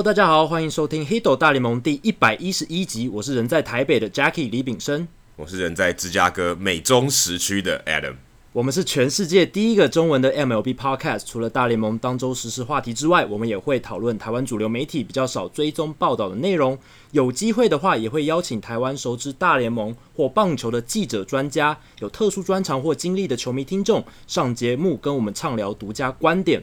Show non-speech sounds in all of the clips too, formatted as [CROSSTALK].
Hello，大家好，欢迎收听《Hito 大联盟》第一百一十一集。我是人在台北的 Jackie 李炳生，我是人在芝加哥美中时区的 Adam。我们是全世界第一个中文的 MLB Podcast。除了大联盟当周实时事话题之外，我们也会讨论台湾主流媒体比较少追踪报道的内容。有机会的话，也会邀请台湾熟知大联盟或棒球的记者、专家，有特殊专长或经历的球迷听众上节目，跟我们畅聊独家观点。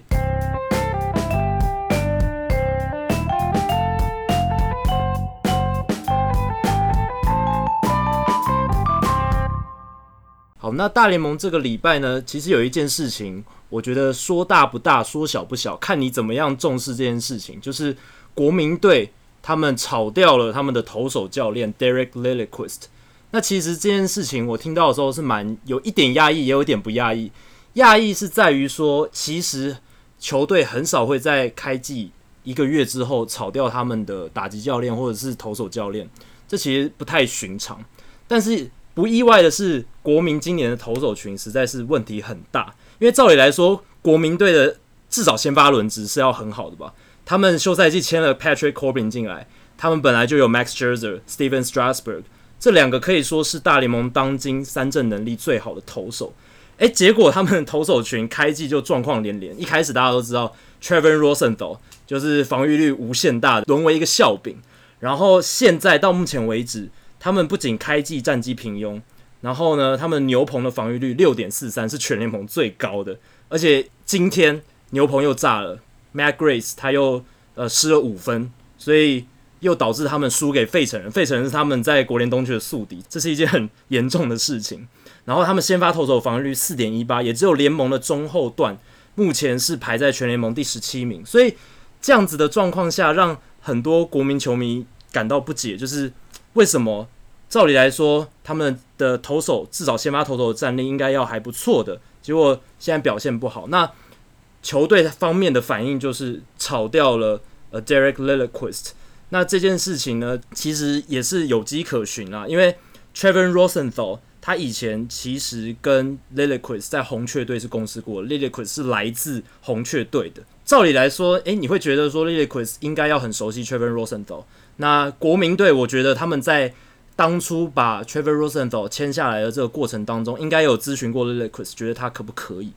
好，那大联盟这个礼拜呢，其实有一件事情，我觉得说大不大，说小不小，看你怎么样重视这件事情。就是国民队他们炒掉了他们的投手教练 Derek Lilliquist。那其实这件事情我听到的时候是蛮有一点压抑，也有一点不压抑。压抑是在于说，其实球队很少会在开季一个月之后炒掉他们的打击教练或者是投手教练，这其实不太寻常。但是不意外的是，国民今年的投手群实在是问题很大。因为照理来说，国民队的至少先发轮值是要很好的吧？他们休赛季签了 Patrick Corbin 进来，他们本来就有 Max Scherzer、Stephen Strasburg 这两个可以说是大联盟当今三振能力最好的投手。诶，结果他们的投手群开季就状况连连。一开始大家都知道 Trevor Rosenthal 就是防御率无限大的，沦为一个笑柄。然后现在到目前为止。他们不仅开季战绩平庸，然后呢，他们牛棚的防御率六点四三是全联盟最高的，而且今天牛棚又炸了，Matt Grace 他又呃失了五分，所以又导致他们输给费城人，费城人是他们在国联东区的宿敌，这是一件很严重的事情。然后他们先发投手防御率四点一八，也只有联盟的中后段，目前是排在全联盟第十七名，所以这样子的状况下，让很多国民球迷感到不解，就是。为什么？照理来说，他们的投手至少先发投手的战力应该要还不错的，结果现在表现不好。那球队方面的反应就是炒掉了呃 Derek Lilliquist。那这件事情呢，其实也是有迹可循啊，因为 Trevor Rosenthal 他以前其实跟 Lilliquist 在红雀队是共事过，Lilliquist 是来自红雀队的。照理来说，诶，你会觉得说 Lilliquist 应该要很熟悉 Trevor Rosenthal。那国民队，我觉得他们在当初把 Trevor Rosenthal 签下来的这个过程当中，应该有咨询过 Lilliquist，觉得他可不可以。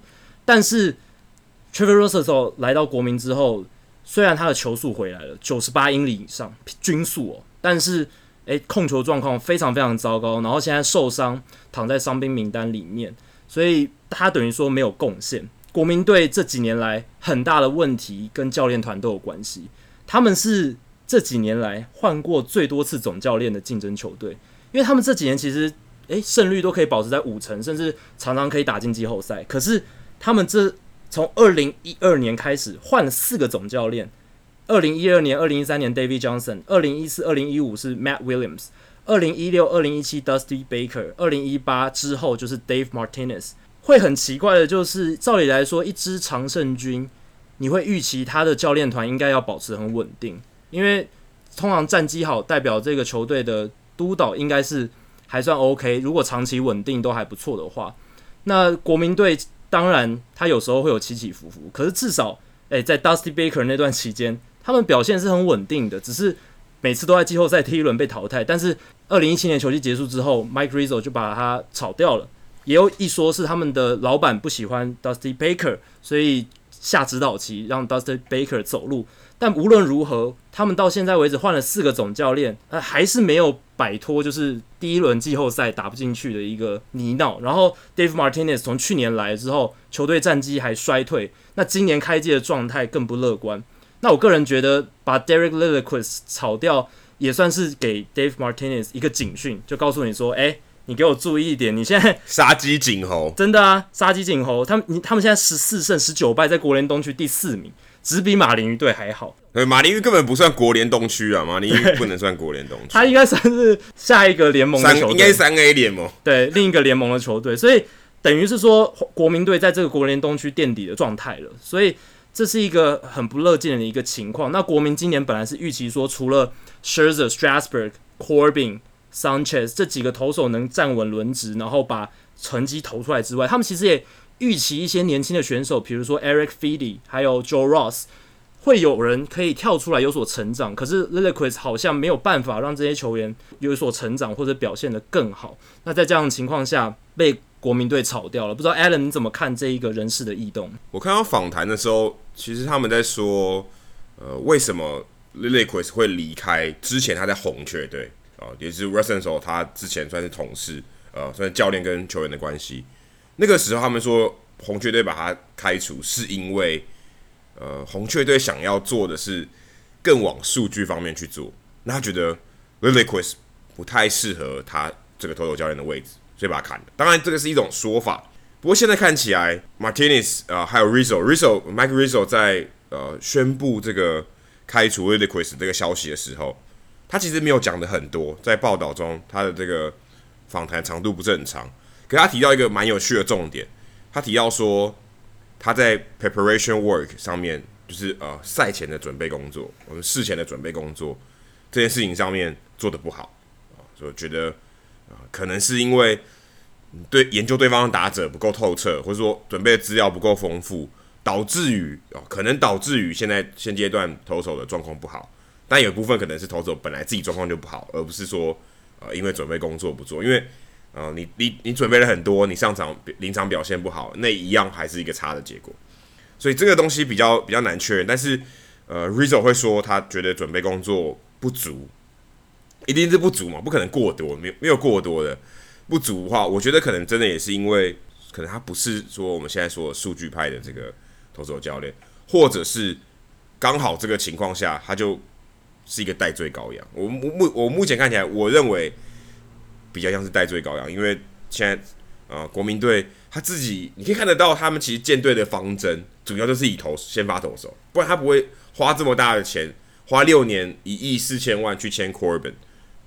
但是 Trevor Rosenthal 来到国民之后，虽然他的球速回来了，九十八英里以上均速哦，但是诶，控球状况非常非常糟糕，然后现在受伤，躺在伤兵名单里面，所以他等于说没有贡献。国民队这几年来很大的问题跟教练团都有关系，他们是。这几年来换过最多次总教练的竞争球队，因为他们这几年其实诶胜率都可以保持在五成，甚至常常可以打进季后赛。可是他们这从二零一二年开始换了四个总教练，二零一二年、二零一三年 David Johnson，二零一四、二零一五是 Matt Williams，二零一六、二零一七 Dusty Baker，二零一八之后就是 Dave Martinez。会很奇怪的就是，照理来说，一支常胜军，你会预期他的教练团应该要保持很稳定。因为通常战绩好，代表这个球队的督导应该是还算 OK。如果长期稳定都还不错的话，那国民队当然他有时候会有起起伏伏。可是至少，诶，在 Dusty Baker 那段期间，他们表现是很稳定的，只是每次都在季后赛第一轮被淘汰。但是二零一七年球季结束之后，Mike Rizzo 就把他炒掉了。也有一说是他们的老板不喜欢 Dusty Baker，所以下指导棋让 Dusty Baker 走路。但无论如何，他们到现在为止换了四个总教练，呃，还是没有摆脱就是第一轮季后赛打不进去的一个泥淖。然后 Dave Martinez 从去年来之后，球队战绩还衰退，那今年开季的状态更不乐观。那我个人觉得，把 Derek Lilliquist 炒掉，也算是给 Dave Martinez 一个警讯，就告诉你说，哎，你给我注意一点，你现在 [LAUGHS] 杀鸡儆猴，真的啊，杀鸡儆猴。他们，你他们现在十四胜十九败，在国联东区第四名。只比马林鱼队还好。对，马林鱼根本不算国联东区啊，马 [LAUGHS] 林鱼不能算国联东区。他应该算是下一个联盟的球队，应该是三 A 联盟。对，另一个联盟的球队，所以等于是说国民队在这个国联东区垫底的状态了。所以这是一个很不乐见的一个情况。那国民今年本来是预期说，除了 Scherzer、Strasburg、Corbin、Sanchez 这几个投手能站稳轮值，然后把成绩投出来之外，他们其实也。预期一些年轻的选手，比如说 Eric f e e d y 还有 Joe Ross，会有人可以跳出来有所成长，可是 Liliquis 好像没有办法让这些球员有所成长或者表现得更好。那在这样的情况下，被国民队炒掉了。不知道 Alan 你怎么看这一个人事的异动？我看到访谈的时候，其实他们在说，呃，为什么 Liliquis 会离开？之前他在红雀队啊，也是 Ruston 的时候，他之前算是同事，呃，算是教练跟球员的关系。那个时候他们说红雀队把他开除，是因为。呃，红雀队想要做的是更往数据方面去做，那他觉得 Lilliquist 不太适合他这个投手教练的位置，所以把他砍了。当然，这个是一种说法，不过现在看起来，Martinez 啊、呃，还有 Rizzo，Rizzo，Mike Rizzo 在呃宣布这个开除 Liliquis 这个消息的时候，他其实没有讲的很多，在报道中他的这个访谈长度不是很长，可是他提到一个蛮有趣的重点，他提到说。他在 preparation work 上面，就是呃赛前的准备工作，我们事前的准备工作这件事情上面做得不好啊，所以我觉得啊、可能是因为对研究对方的打者不够透彻，或者说准备的资料不够丰富，导致于啊、可能导致于现在现阶段投手的状况不好。但有部分可能是投手本来自己状况就不好，而不是说呃因为准备工作不做，因为。啊、你你你准备了很多，你上场临场表现不好，那一样还是一个差的结果。所以这个东西比较比较难确认。但是，呃，Rizzo 会说他觉得准备工作不足，一定是不足嘛，不可能过多，没有没有过多的不足的话，我觉得可能真的也是因为，可能他不是说我们现在说数据派的这个投手教练，或者是刚好这个情况下他就是一个代罪羔羊。我目我目前看起来，我认为。比较像是戴罪羔羊，因为现在啊、呃，国民队他自己你可以看得到，他们其实建队的方针主要就是以投先发投手，不然他不会花这么大的钱，花六年一亿四千万去签 Corbin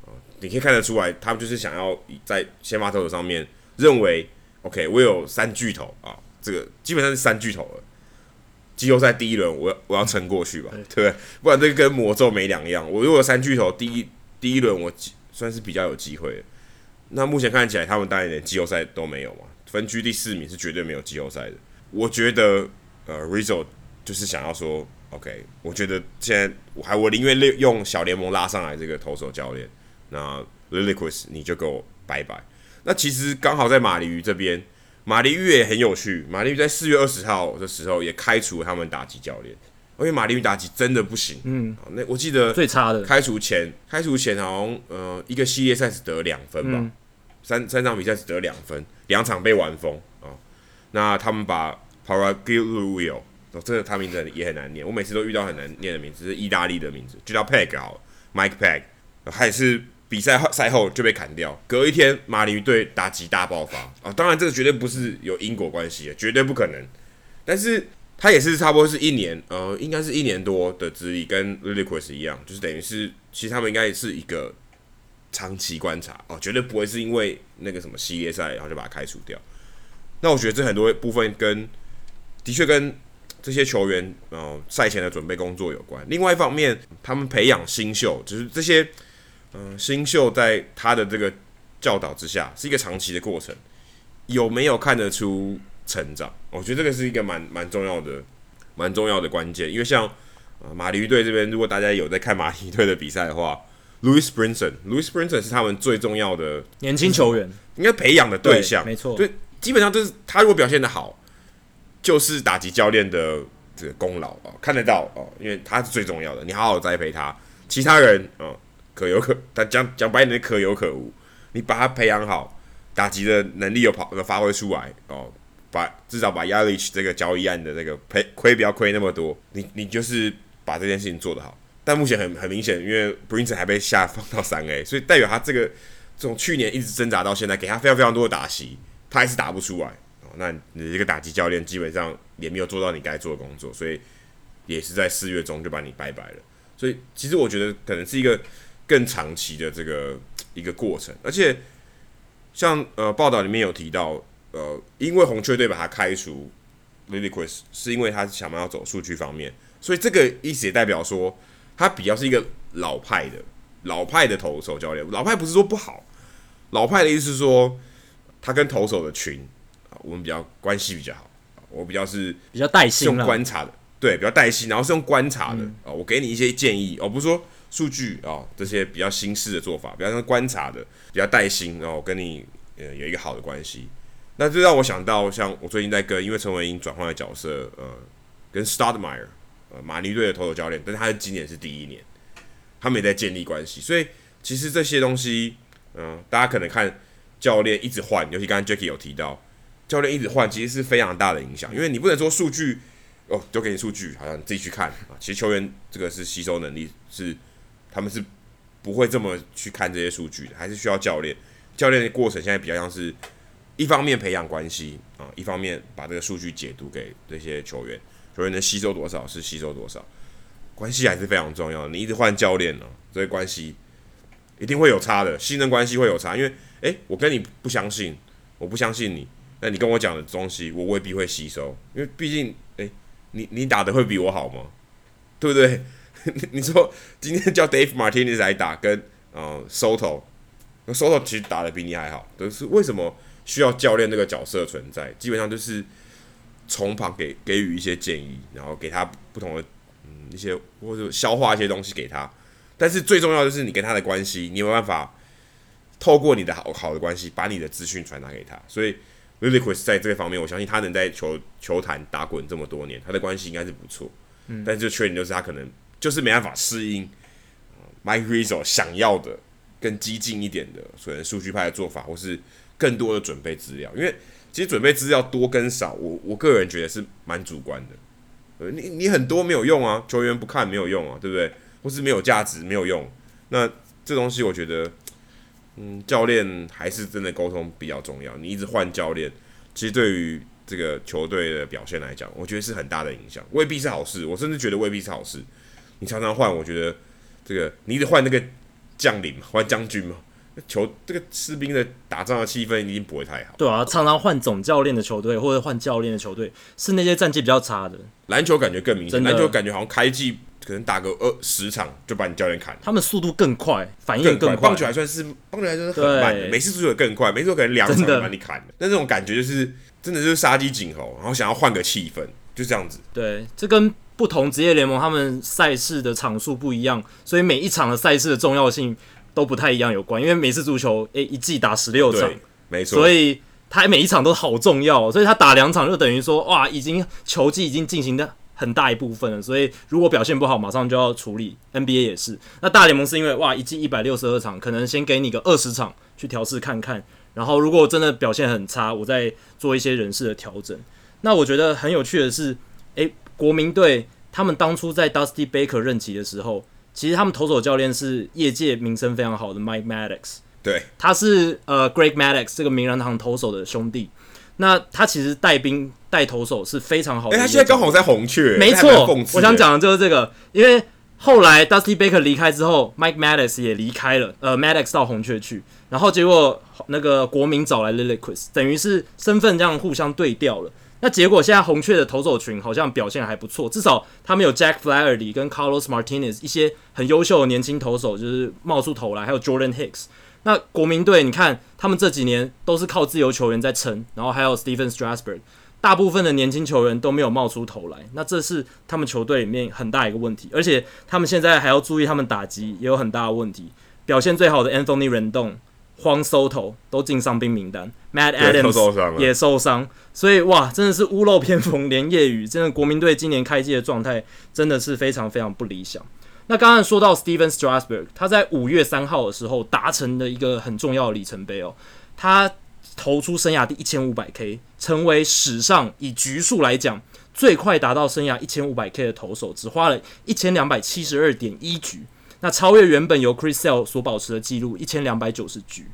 啊，你可以看得出来，他们就是想要在先发投手上面认为，OK，我有三巨头啊，这个基本上是三巨头了，季后赛第一轮我要我要撑过去吧，对不对？不然这个跟魔咒没两样，我如果三巨头第一第一轮我算是比较有机会的。那目前看起来，他们当然连季后赛都没有嘛，分区第四名是绝对没有季后赛的。我觉得，呃，Rizzo 就是想要说，OK，我觉得现在我还我宁愿用小联盟拉上来这个投手教练，那 Liliquis 你就给我拜拜。那其实刚好在马林鱼这边，马林鱼也很有趣，马林鱼在四月二十号的时候也开除了他们打击教练，因为马林鱼打击真的不行。嗯，那我记得最差的开除前，开除前好像呃一个系列赛只得两分吧。嗯三三场比赛只得两分，两场被完封啊、哦。那他们把 Paraguayo，哦，这个他名字也很难念，我每次都遇到很难念的名字，是意大利的名字，就叫 Peg 好，Mike Peg，还是比赛后赛后就被砍掉。隔一天，马林鱼队打击大爆发啊、哦！当然，这个绝对不是有因果关系的，绝对不可能。但是他也是差不多是一年，呃，应该是一年多的资历，跟 l i l i q u i s 一样，就是等于是，其实他们应该也是一个。长期观察哦，绝对不会是因为那个什么系列赛，然后就把他开除掉。那我觉得这很多部分跟的确跟这些球员呃赛前的准备工作有关。另外一方面，他们培养新秀，就是这些嗯、新秀在他的这个教导之下，是一个长期的过程，有没有看得出成长？我觉得这个是一个蛮蛮重要的、蛮重要的关键。因为像呃马林鱼队这边，如果大家有在看马林鱼队的比赛的话。Louis Brinson，Louis Brinson 是他们最重要的年轻球员，应该培养的对象，没错。对，基本上就是他如果表现的好，就是打击教练的这个功劳啊，看得到哦，因为他是最重要的。你好好栽培他，其他人啊可有可，但讲讲白一点可有可无。你把他培养好，打击的能力有跑有发挥出来哦，把至少把 Yelich 这个交易案的这个赔亏不要亏那么多，你你就是把这件事情做得好。但目前很很明显，因为 Brinson 还被下放到三 A，所以代表他这个从去年一直挣扎到现在，给他非常非常多的打席，他还是打不出来。哦，那你这个打击教练基本上也没有做到你该做的工作，所以也是在四月中就把你拜拜了。所以其实我觉得可能是一个更长期的这个一个过程，而且像呃报道里面有提到，呃，因为红雀队把他开除 Lilliquist 是因为他想要走数据方面，所以这个意思也代表说。他比较是一个老派的老派的投手教练，老派不是说不好，老派的意思是说他跟投手的群啊，我们比较关系比较好，我比较是比较带薪，用观察的，对，比较带薪，然后是用观察的啊、我给你一些建议，而、哦、不是说数据啊、哦、这些比较新式的做法，比较像观察的，比较带薪，然后跟你呃有一个好的关系。那这让我想到，像我最近在跟因为陈伟英转换的角色，呃，跟 Stoudemire 呃马尼队的投手教练，但是他今年是第一年，他们也在建立关系，所以其实这些东西，嗯、大家可能看教练一直换，尤其刚刚 Jacky 有提到。教练一直换，其实是非常大的影响，因为你不能说数据哦，丢给你数据，好像你自己去看啊。其实球员这个是吸收能力是，他们是不会这么去看这些数据的，还是需要教练。教练的过程现在比较像是，一方面培养关系啊，一方面把这个数据解读给这些球员，球员能吸收多少是吸收多少，关系还是非常重要。你一直换教练呢，这个关系一定会有差的，信任关系会有差，因为诶，我跟你不相信，我不相信你。那你跟我讲的东西，我未必会吸收，因为毕竟，诶、你你打的会比我好吗？对不对？[LAUGHS] 你说今天叫 Dave Martinez 来打，跟呃 Soto，那 Soto 其实打的比你还好，但是为什么需要教练这个角色存在？基本上就是从旁给给予一些建议，然后给他不同的嗯一些或者消化一些东西给他。但是最重要的就是你跟他的关系，你有没有办法透过你的好好的关系，把你的资讯传达给他，所以。Lilliquist 在这个方面，我相信他能在球球坛打滚这么多年，他的关系应该是不错。嗯，但是缺点就是他可能就是没办法适应、呃、Mike Rizzo 想要的更激进一点的，所以数据派的做法，或是更多的准备资料。因为其实准备资料多跟少，我我个人觉得是蛮主观的。呃，你你很多没有用啊，球员不看没有用啊，对不对？或是没有价值没有用。那这东西我觉得。嗯，教练还是真的沟通比较重要。你一直换教练，其实对于这个球队的表现来讲，我觉得是很大的影响，未必是好事。我甚至觉得未必是好事。你常常换，我觉得这个你一直换那个将领嘛，换将军嘛，球这个士兵的打仗的气氛已经不会太好。对啊，常常换总教练的球队或者换教练的球队，是那些战绩比较差的。篮球感觉更明显，篮球感觉好像开季。可能打个二十场就把你教练砍了，他们速度更快，反应更快。棒球还算是棒球还算是很慢的，美式足球更快，美式可能两场就把你砍了。但这种感觉就是真的就是杀鸡儆猴，然后想要换个气氛，就这样子。对，这跟不同职业联盟他们赛事的场数不一样，所以每一场的赛事的重要性都不太一样有关。因为美式足球诶、欸、一季打十六场，没错，所以他每一场都好重要，所以他打两场就等于说哇，已经球季已经进行的。很大一部分了，所以如果表现不好，马上就要处理。NBA 也是，那大联盟是因为哇，一季一百六十二场，可能先给你个二十场去调试看看，然后如果真的表现很差，我再做一些人事的调整。那我觉得很有趣的是，诶、欸，国民队他们当初在 Dusty Baker 任期的时候，其实他们投手教练是业界名声非常好的 Mike Maddox，对，他是呃 Greg Maddox 这个名人堂投手的兄弟。那他其实带兵带投手是非常好的。哎、欸，他现在刚好在红雀，没错。我想讲的就是这个，因为后来 Dusty Baker 离开之后，Mike Maddox 也离开了，呃，Maddox 到红雀去，然后结果那个国民找来 Lilliquist，等于是身份这样互相对调了。那结果现在红雀的投手群好像表现还不错，至少他们有 Jack Flaherty 跟 Carlos Martinez 一些很优秀的年轻投手，就是冒出头来，还有 Jordan Hicks。那国民队，你看他们这几年都是靠自由球员在撑，然后还有 Stephen Strasburg，大部分的年轻球员都没有冒出头来，那这是他们球队里面很大一个问题，而且他们现在还要注意他们打击也有很大的问题。表现最好的 Anthony Rendon、Juan Soto 都进伤兵名单，Matt Adams 也受伤，所以哇，真的是屋漏偏逢连夜雨，真的国民队今年开季的状态真的是非常非常不理想。那刚刚说到 Stephen Strasburg，他在五月三号的时候达成了一个很重要的里程碑哦，他投出生涯第一千五百 K，成为史上以局数来讲最快达到生涯一千五百 K 的投手，只花了一千两百七十二点一局，那超越原本由 Chris Sale 所保持的纪录一千两百九十局。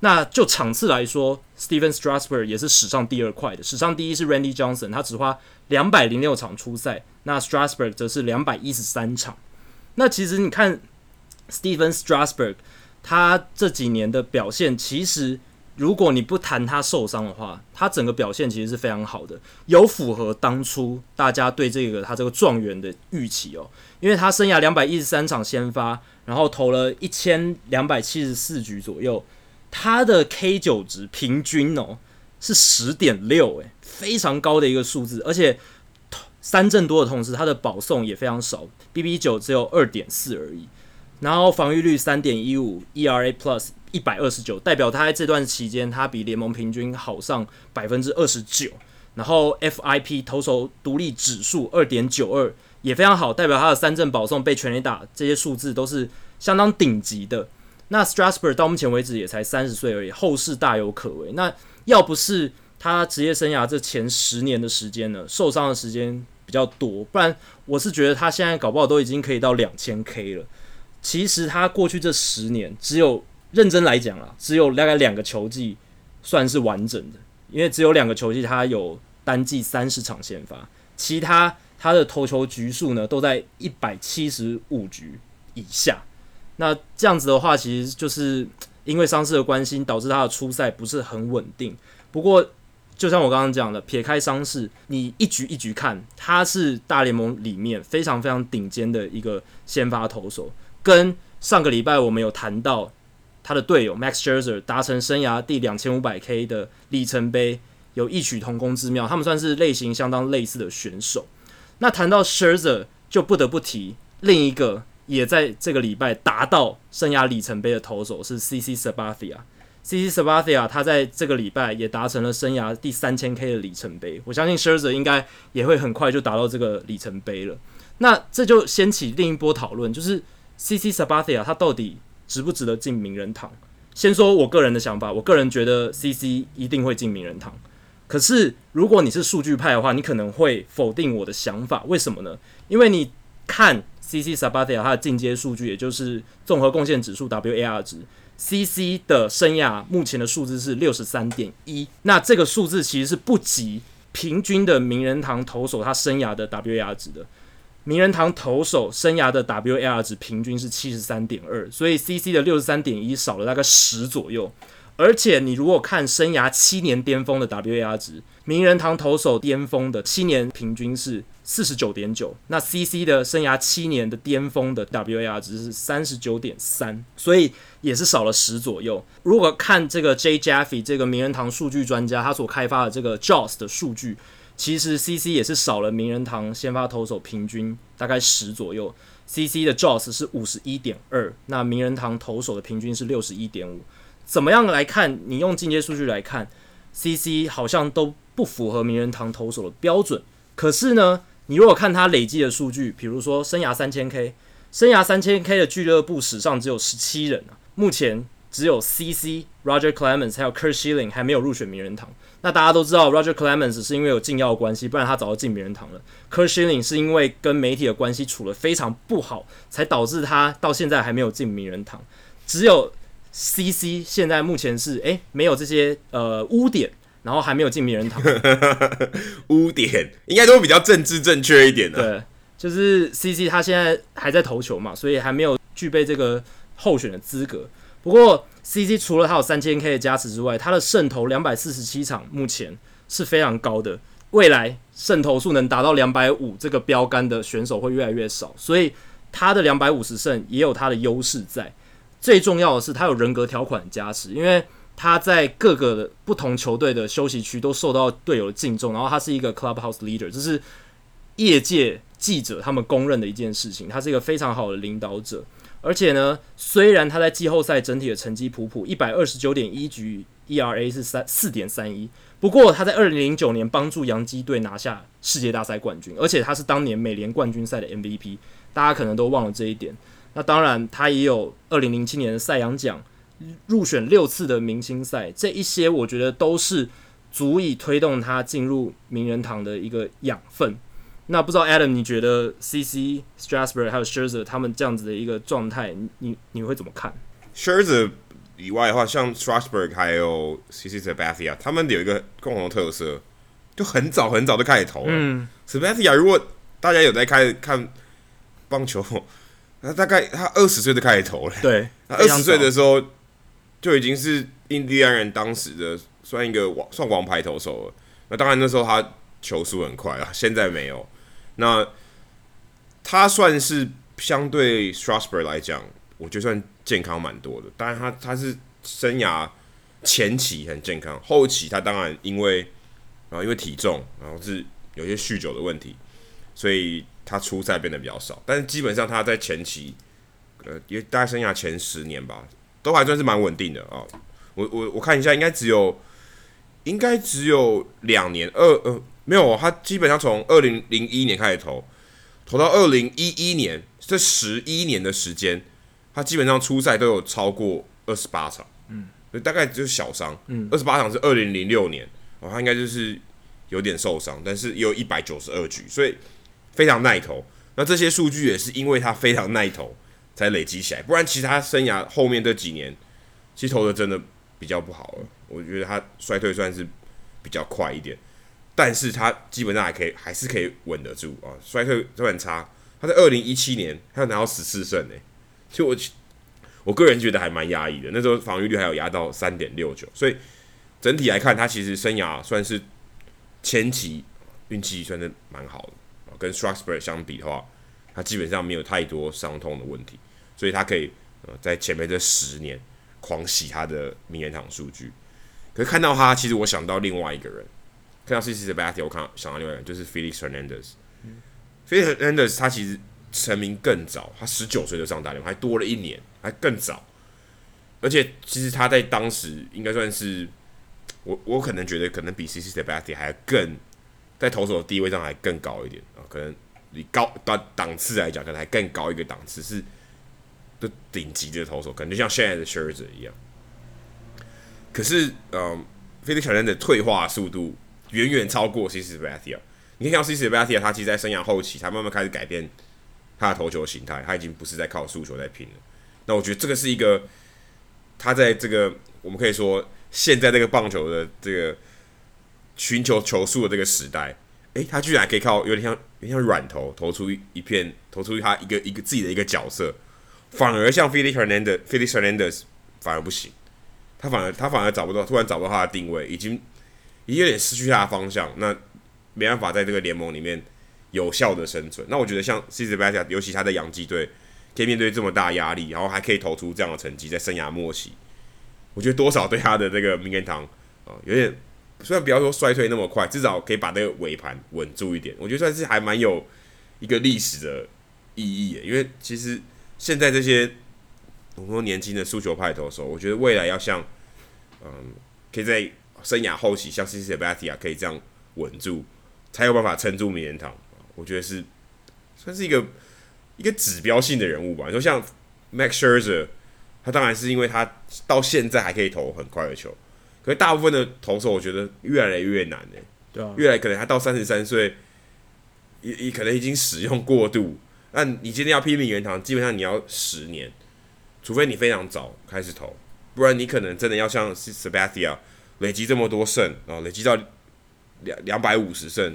那就场次来说，Steven Strasburg 也是史上第二快的，史上第一是 Randy Johnson，他只花两百零六场出赛，那 Strasburg 则是两百一十三场。那其实你看 Steven Strasburg，他这几年的表现，其实如果你不谈他受伤的话，他整个表现其实是非常好的，有符合当初大家对这个他这个状元的预期哦。因为他生涯两百一十三场先发，然后投了一千两百七十四局左右，他的 K 九值平均哦是十点六，诶，非常高的一个数字，而且。三振多的同时，他的保送也非常少，BB 九只有二点四而已。然后防御率三点一五，ERA Plus 一百二十九，代表他在这段期间他比联盟平均好上百分之二十九。然后 FIP 投手独立指数二点九二也非常好，代表他的三振保送被全垒打这些数字都是相当顶级的。那 Strasburg 到目前为止也才三十岁而已，后势大有可为。那要不是他职业生涯这前十年的时间呢，受伤的时间比较多，不然我是觉得他现在搞不好都已经可以到两千 K 了。其实他过去这十年，只有认真来讲啊，只有大概两个球季算是完整的，因为只有两个球季他有单季三十场先发，其他他的投球局数呢都在一百七十五局以下。那这样子的话，其实就是 [TSK] 因为伤势的关系，导致他的出赛不是很稳定。不过，就像我刚刚讲的，撇开伤势，你一局一局看，他是大联盟里面非常非常顶尖的一个先发投手。跟上个礼拜我们有谈到他的队友 Max Scherzer 达成生涯第两千五百 K 的里程碑，有异曲同工之妙。他们算是类型相当类似的选手。那谈到 Scherzer，就不得不提另一个。也在这个礼拜达到生涯里程碑的投手是 CC Sabathia。CC Sabathia 他在这个礼拜也达成了生涯第三千 K 的里程碑。我相信 Scherzer 应该也会很快就达到这个里程碑了。那这就掀起另一波讨论，就是 CC Sabathia 他到底值不值得进名人堂？先说我个人的想法，我个人觉得 CC 一定会进名人堂。可是如果你是数据派的话，你可能会否定我的想法。为什么呢？因为你看。CC Sabathia 他的进阶数据，也就是综合贡献指数 WAR 值，CC 的生涯目前的数字是六十三点一，那这个数字其实是不及平均的名人堂投手他生涯的 WAR 值的。名人堂投手生涯的 WAR 值平均是七十三点二，所以 CC 的六十三点一少了大概十左右。而且你如果看生涯七年巅峰的 WAR 值，名人堂投手巅峰的七年平均是四十九点九，那 CC 的生涯七年的巅峰的 WAR 值是三十九点三，所以也是少了十左右。如果看这个 J. Jaffe 这个名人堂数据专家他所开发的这个 JOS 的数据，其实 CC 也是少了名人堂先发投手平均大概十左右。CC 的 JOS 是五十一点二，那名人堂投手的平均是六十一点五。怎么样来看？你用进阶数据来看，CC 好像都不符合名人堂投手的标准。可是呢，你如果看他累计的数据，比如说生涯三千 K，生涯三千 K 的俱乐部史上只有十七人啊，目前只有 CC、Roger Clemens 还有 Curt Schilling 还没有入选名人堂。那大家都知道，Roger Clemens 是因为有禁药关系，不然他早就进名人堂了。Schilling 是因为跟媒体的关系处得非常不好，才导致他到现在还没有进名人堂。只有 CC 现在目前是诶、欸，没有这些呃污点，然后还没有进名人堂。[LAUGHS] 污点应该都比较政治正确一点的。对，就是 CC 他现在还在投球嘛，所以还没有具备这个候选的资格。不过 CC 除了他有三千 K 的加持之外，他的胜投两百四十七场目前是非常高的。未来胜投数能达到两百五这个标杆的选手会越来越少，所以他的两百五十胜也有他的优势在。最重要的是，他有人格条款的加持，因为他在各个不同球队的休息区都受到队友的敬重，然后他是一个 clubhouse leader，这是业界记者他们公认的一件事情。他是一个非常好的领导者，而且呢，虽然他在季后赛整体的成绩普普，一百二十九点一局 ERA 是三四点三一，不过他在二零零九年帮助洋基队拿下世界大赛冠军，而且他是当年美联冠军赛的 MVP，大家可能都忘了这一点。那当然，他也有二零零七年的赛扬奖，入选六次的明星赛，这一些我觉得都是足以推动他进入名人堂的一个养分。那不知道 Adam，你觉得 CC Strasburg 还有 Scherzer 他们这样子的一个状态，你你会怎么看？Scherzer 以外的话，像 Strasburg 还有 CC Sabathia，他们有一个共同特色，就很早很早就开始投了。嗯，Sabathia 如果大家有在开看棒球。[LAUGHS] 他大概他二十岁就开始投了，对，他二十岁的时候就已经是印第安人当时的算一个王算王牌投手了。那当然那时候他球速很快啊，现在没有。那他算是相对 Strasburg 来讲，我觉得算健康蛮多的。当然他他是生涯前期很健康，后期他当然因为啊因为体重，然后是有些酗酒的问题。所以他出赛变得比较少。但是基本上他在前期，呃，也大概生涯前十年吧，都还算是蛮稳定的啊。我我我看一下，应该只有应该只有两年，二呃没有，他基本上从二零零一年开始投，投到二零一一年，这十一年的时间，他基本上初赛都有超过二十八场，嗯，大概就是小伤，嗯，二十八场是二零零六年，哦，他应该就是有点受伤，但是也有一百九十二局，所以非常耐投。那这些数据也是因为他非常耐投才累积起来，不然其实他生涯后面这几年其实投的真的比较不好了。我觉得他衰退算是比较快一点，但是他基本上还可以，还是可以稳得住啊，衰退都很差。他在二零一七年，他要拿到十四胜诶，就我我个人觉得还蛮压抑的。那时候防御率还有压到三点六九，所以整体来看，他其实生涯算是前期运气算是蛮好的。跟 Strasburg 相比的话，他基本上没有太多伤痛的问题，所以他可以呃在前面这十年狂洗他的名人堂数据。可是看到他，其实我想到另外一个人，非常 CC Sabathia，我看到想到另外一个就是 Felix Hernandez。Felix Hernandez 他其实成名更早，他十九岁就上大联盟，还多了一年，还更早。而且其实他在当时应该算是我我可能觉得可能比 CC Sabathia 还更在投手的地位上还更高一点啊，可能以高档档次来讲，可能还更高一个档次，是的顶级的投手，可能就像现在的 Scherzer 一样。可是，嗯，Felix Hernandez 的退化速度远远超过 CC Sabathia。你可以看到 CC Sabathia，他其实，在生涯后期，他慢慢开始改变他的投球形态，他已经不是在靠速球在拼了。那我觉得这个是一个，他在这个我们可以说现在这个棒球的这个寻求球速的这个时代，诶，他居然可以靠有点像有点像软投投出一片，投出他一个一个自己的一个角色，反而像 Felix Hernandez，Felix Hernandez 反而不行，他反而他反而找不到，突然找不到他的定位，已经已经有点失去他的方向。那没办法在这个联盟里面有效的生存。那我觉得像 CC Sabathia，尤其他在洋基队，可以面对这么大压力，然后还可以投出这样的成绩，在生涯末期，我觉得多少对他的这个名人堂啊，有点虽然不要说衰退那么快，至少可以把那个尾盘稳住一点。我觉得算是还蛮有一个历史的意义。因为其实现在这些很多年轻的速球派投手，我觉得未来要像嗯，可以在生涯后期像 CC Sabathia 可以这样稳住。才有办法撑住名人堂，我觉得是算是一个一个指标性的人物吧。你说像 Max Scherzer，他当然是因为他到现在还可以投很快的球，可是大部分的投手我觉得越来越难呢。对啊，越来可能他到三十三岁，也也可能已经使用过度。那你今天要拼名人堂，基本上你要十年，除非你非常早开始投，不然你可能真的要像 Sabathia 累积这么多胜，然后累积到。两两百五十胜，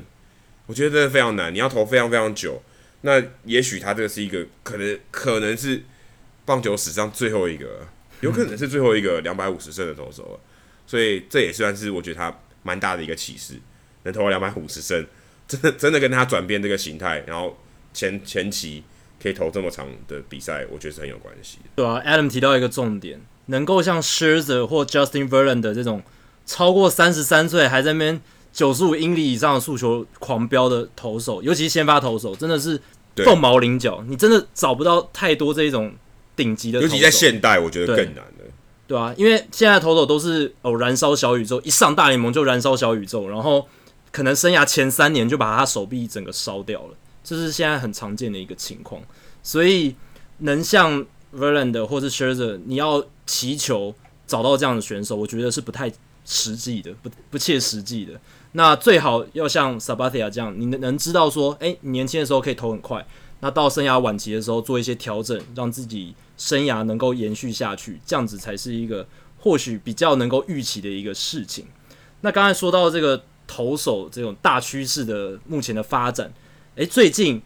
我觉得真的非常难。你要投非常非常久，那也许他这个是一个可能，可能是棒球史上最后一个，有可能是最后一个两百五十胜的投手了。所以这也算是我觉得他蛮大的一个启示，能投到两百五十胜，真的真的跟他转变这个形态，然后前前期可以投这么长的比赛，我觉得是很有关系。对啊，Adam 提到一个重点，能够像 Scherzer 或 Justin Verlander 的这种超过三十三岁还在那边。九十五英里以上的速球狂飙的投手，尤其是先发投手，真的是凤毛麟角。你真的找不到太多这种顶级的，尤其在现代，我觉得更难了。对啊，因为现在投手都是哦，燃烧小宇宙，一上大联盟就燃烧小宇宙，然后可能生涯前三年就把他手臂整个烧掉了，这是现在很常见的一个情况。所以能像 Verlander 或是 Scherzer，你要祈求找到这样的选手，我觉得是不太实际的，不不切实际的。那最好要像 Sabathia 这样，你能能知道说，诶、你年轻的时候可以投很快，那到生涯晚期的时候做一些调整，让自己生涯能够延续下去，这样子才是一个或许比较能够预期的一个事情。那刚才说到这个投手这种大趋势的目前的发展，诶、最近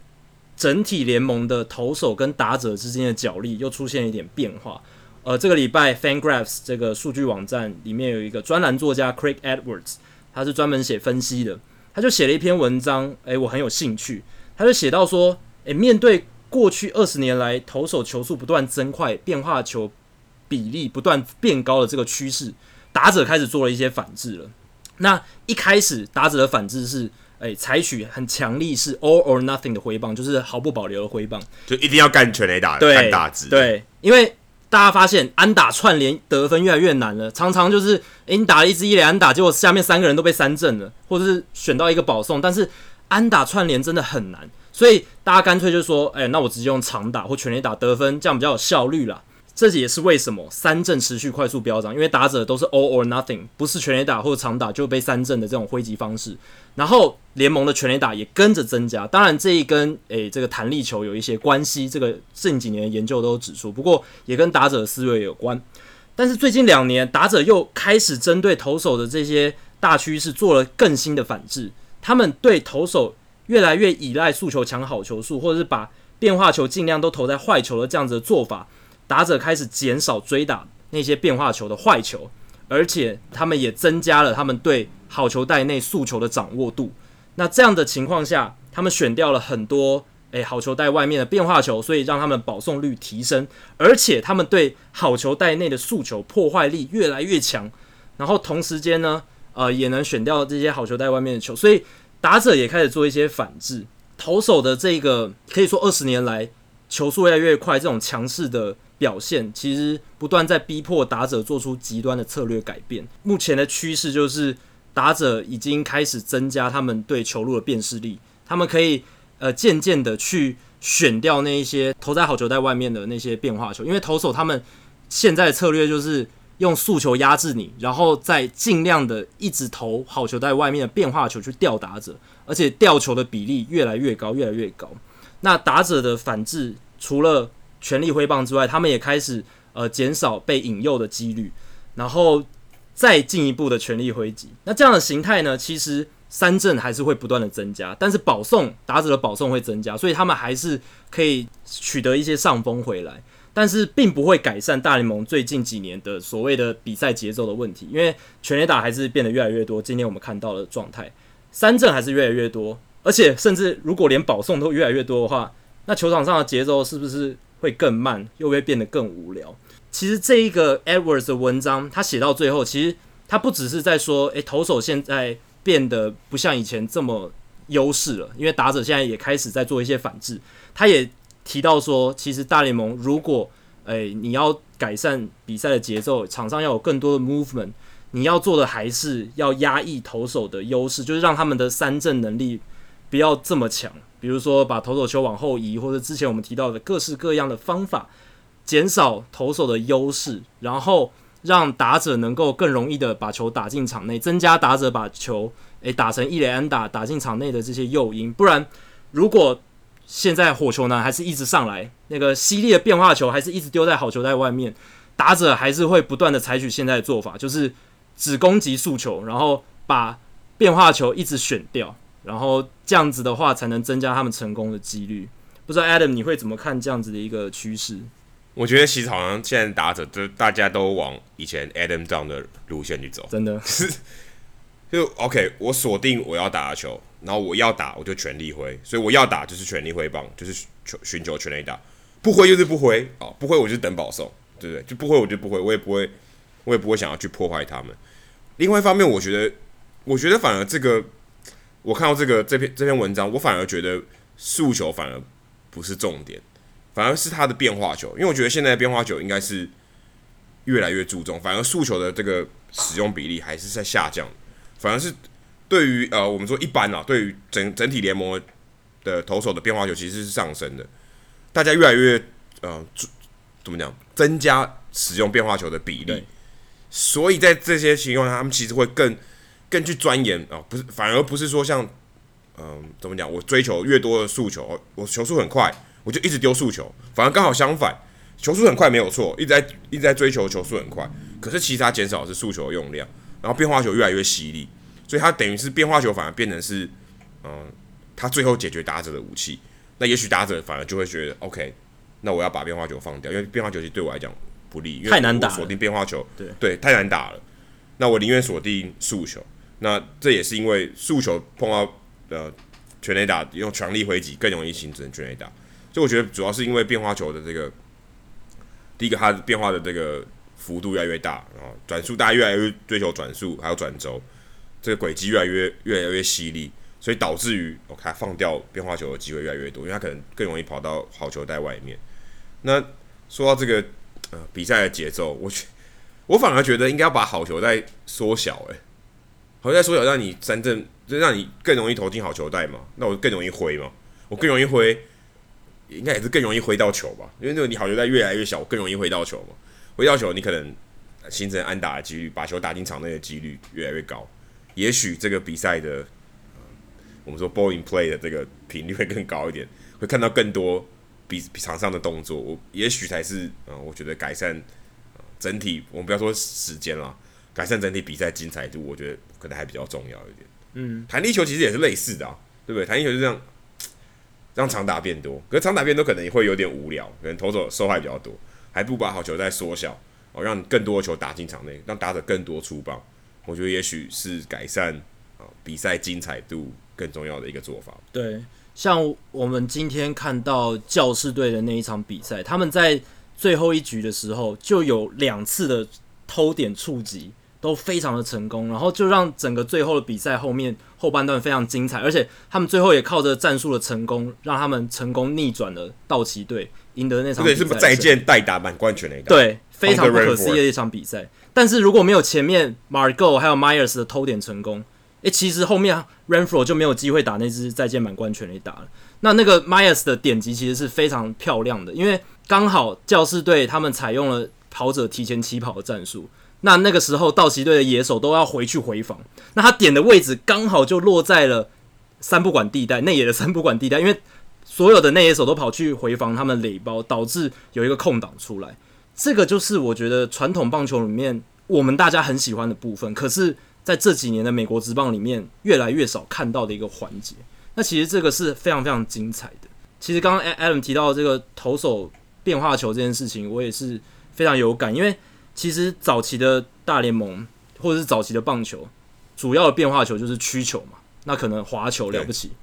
整体联盟的投手跟打者之间的角力又出现一点变化。呃，这个礼拜 FanGraphs 这个数据网站里面有一个专栏作家 Craig Edwards。他是专门写分析的，他就写了一篇文章，诶、欸，我很有兴趣。他就写到说，诶、欸，面对过去二十年来投手球速不断增快、变化球比例不断变高的这个趋势，打者开始做了一些反制了。那一开始打者的反制是，诶采取很强力是 all or nothing 的挥棒，就是毫不保留的挥棒，就一定要干全垒打干大直。对，因为大家发现安打串联得分越来越难了，常常就是诶你打了一支一垒安打，结果下面三个人都被三振了，或者是选到一个保送，但是安打串联真的很难，所以大家干脆就说，诶那我直接用长打或全垒打得分，这样比较有效率啦。这也是为什么三振持续快速飙涨，因为打者都是 all or nothing，不是全垒打或者长打就被三振的这种挥击方式。然后联盟的全垒打也跟着增加，当然这一跟诶这个弹力球有一些关系，这个近几年的研究都指出，不过也跟打者的思维有关。但是最近两年，打者又开始针对投手的这些大趋势做了更新的反制，他们对投手越来越依赖速球抢好球数，或者是把变化球尽量都投在坏球的这样子的做法。打者开始减少追打那些变化球的坏球，而且他们也增加了他们对好球带内速球的掌握度。那这样的情况下，他们选掉了很多诶好球带外面的变化球，所以让他们保送率提升，而且他们对好球带内的速球破坏力越来越强。然后同时间呢，呃，也能选掉这些好球带外面的球，所以打者也开始做一些反制。投手的这个可以说二十年来球速越来越快，这种强势的。表现其实不断在逼迫打者做出极端的策略改变。目前的趋势就是，打者已经开始增加他们对球路的辨识力，他们可以呃渐渐的去选掉那一些投在好球带外面的那些变化球，因为投手他们现在的策略就是用速球压制你，然后再尽量的一直投好球带外面的变化球去吊打者，而且吊球的比例越来越高，越来越高。那打者的反制除了全力挥棒之外，他们也开始呃减少被引诱的几率，然后再进一步的全力挥击。那这样的形态呢，其实三振还是会不断的增加，但是保送打者的保送会增加，所以他们还是可以取得一些上风回来，但是并不会改善大联盟最近几年的所谓的比赛节奏的问题，因为全垒打还是变得越来越多。今天我们看到的状态，三振还是越来越多，而且甚至如果连保送都越来越多的话，那球场上的节奏是不是？会更慢，又会变得更无聊。其实这一个 Edwards 的文章，他写到最后，其实他不只是在说，诶，投手现在变得不像以前这么优势了，因为打者现在也开始在做一些反制。他也提到说，其实大联盟如果，诶，你要改善比赛的节奏，场上要有更多的 movement，你要做的还是要压抑投手的优势，就是让他们的三振能力不要这么强。比如说，把投手球往后移，或者之前我们提到的各式各样的方法，减少投手的优势，然后让打者能够更容易的把球打进场内，增加打者把球诶打成一垒安打打进场内的这些诱因。不然，如果现在火球呢还是一直上来，那个犀利的变化球还是一直丢在好球带外面，打者还是会不断的采取现在的做法，就是只攻击速球，然后把变化球一直选掉。然后这样子的话，才能增加他们成功的几率。不知道 Adam 你会怎么看这样子的一个趋势？我觉得其实好像现在打者都大家都往以前 Adam 这样的路线去走，真的是 [LAUGHS] 就 OK。我锁定我要打的球，然后我要打我就全力挥，所以我要打就是全力挥棒，就是求寻求全力打，不挥就是不挥啊，不挥我就等保送，对不对？就不挥我就不挥，我也不会，我也不会想要去破坏他们。另外一方面，我觉得，我觉得反而这个。我看到这个这篇这篇文章，我反而觉得速球反而不是重点，反而是它的变化球，因为我觉得现在变化球应该是越来越注重，反而速球的这个使用比例还是在下降，反而是对于呃我们说一般啊，对于整整体联盟的投手的变化球其实是上升的，大家越来越呃怎么讲增加使用变化球的比例，所以在这些情况下，他们其实会更。更去钻研啊，不是，反而不是说像，嗯、呃，怎么讲？我追求越多的速球，我球速很快，我就一直丢速球。反而刚好相反，球速很快没有错，一直在一直在追求球速很快。可是其实它减少的是速球的用量，然后变化球越来越犀利，所以它等于是变化球反而变成是，嗯、呃，它最后解决打者的武器。那也许打者反而就会觉得，OK，那我要把变化球放掉，因为变化球其实对我来讲不利，因为太难打，锁定变化球，对对，太难打了。那我宁愿锁定速球。那这也是因为速球碰到呃全垒打用强力挥击更容易形成全垒打，所以我觉得主要是因为变化球的这个第一个它的变化的这个幅度越来越大，然后转速大家越来越追求转速，还有转轴，这个轨迹越来越越来越犀利，所以导致于我看放掉变化球的机会越来越多，因为他可能更容易跑到好球带外面。那说到这个呃比赛的节奏，我觉我反而觉得应该要把好球带缩小，诶，好球带缩小，让你三振就让你更容易投进好球带嘛，那我更容易挥嘛，我更容易挥，应该也是更容易挥到球吧，因为那个你好球带越来越小，我更容易挥到球嘛，挥到球你可能形成安打的几率，把球打进场内的几率越来越高，也许这个比赛的。我们说 ball in play 的这个频率会更高一点，会看到更多比比场上的动作，我也许才是啊、呃，我觉得改善、整体，我们不要说时间了，改善整体比赛精彩度，我觉得可能还比较重要一点。嗯，弹力球其实也是类似的啊，对不对？弹力球就这样 [TSK] 让长打变多，可是长打变多可能也会有点无聊，可能投手受害比较多，还不把好球再缩小，哦，让更多的球打进场内，让打者更多出棒，我觉得也许是改善啊、呃、比赛精彩度。更重要的一个做法。对，像我们今天看到教士队的那一场比赛，他们在最后一局的时候就有两次的偷点触击，都非常的成功，然后就让整个最后的比赛后面后半段非常精彩，而且他们最后也靠着战术的成功，让他们成功逆转了道奇队，赢得那场比赛。对，是再见代打满贯全垒打。对，非常不可思议的一场比赛。但是如果没有前面 MarGo 还有 Myers 的偷点成功。诶、其实后面 Renfro 就没有机会打那支再见满贯全垒打了。那那个 Myers 的点击其实是非常漂亮的，因为刚好教士队他们采用了跑者提前起跑的战术。那那个时候道奇队的野手都要回去回防，那他点的位置刚好就落在了三不管地带，内野的三不管地带，因为所有的内野手都跑去回防他们垒包，导致有一个空档出来。这个就是我觉得传统棒球里面我们大家很喜欢的部分，可是。在这几年的美国职棒里面，越来越少看到的一个环节。那其实这个是非常非常精彩的。其实刚刚 Adam 提到这个投手变化球这件事情，我也是非常有感。因为其实早期的大联盟或者是早期的棒球，主要的变化球就是曲球嘛。那可能滑球了不起，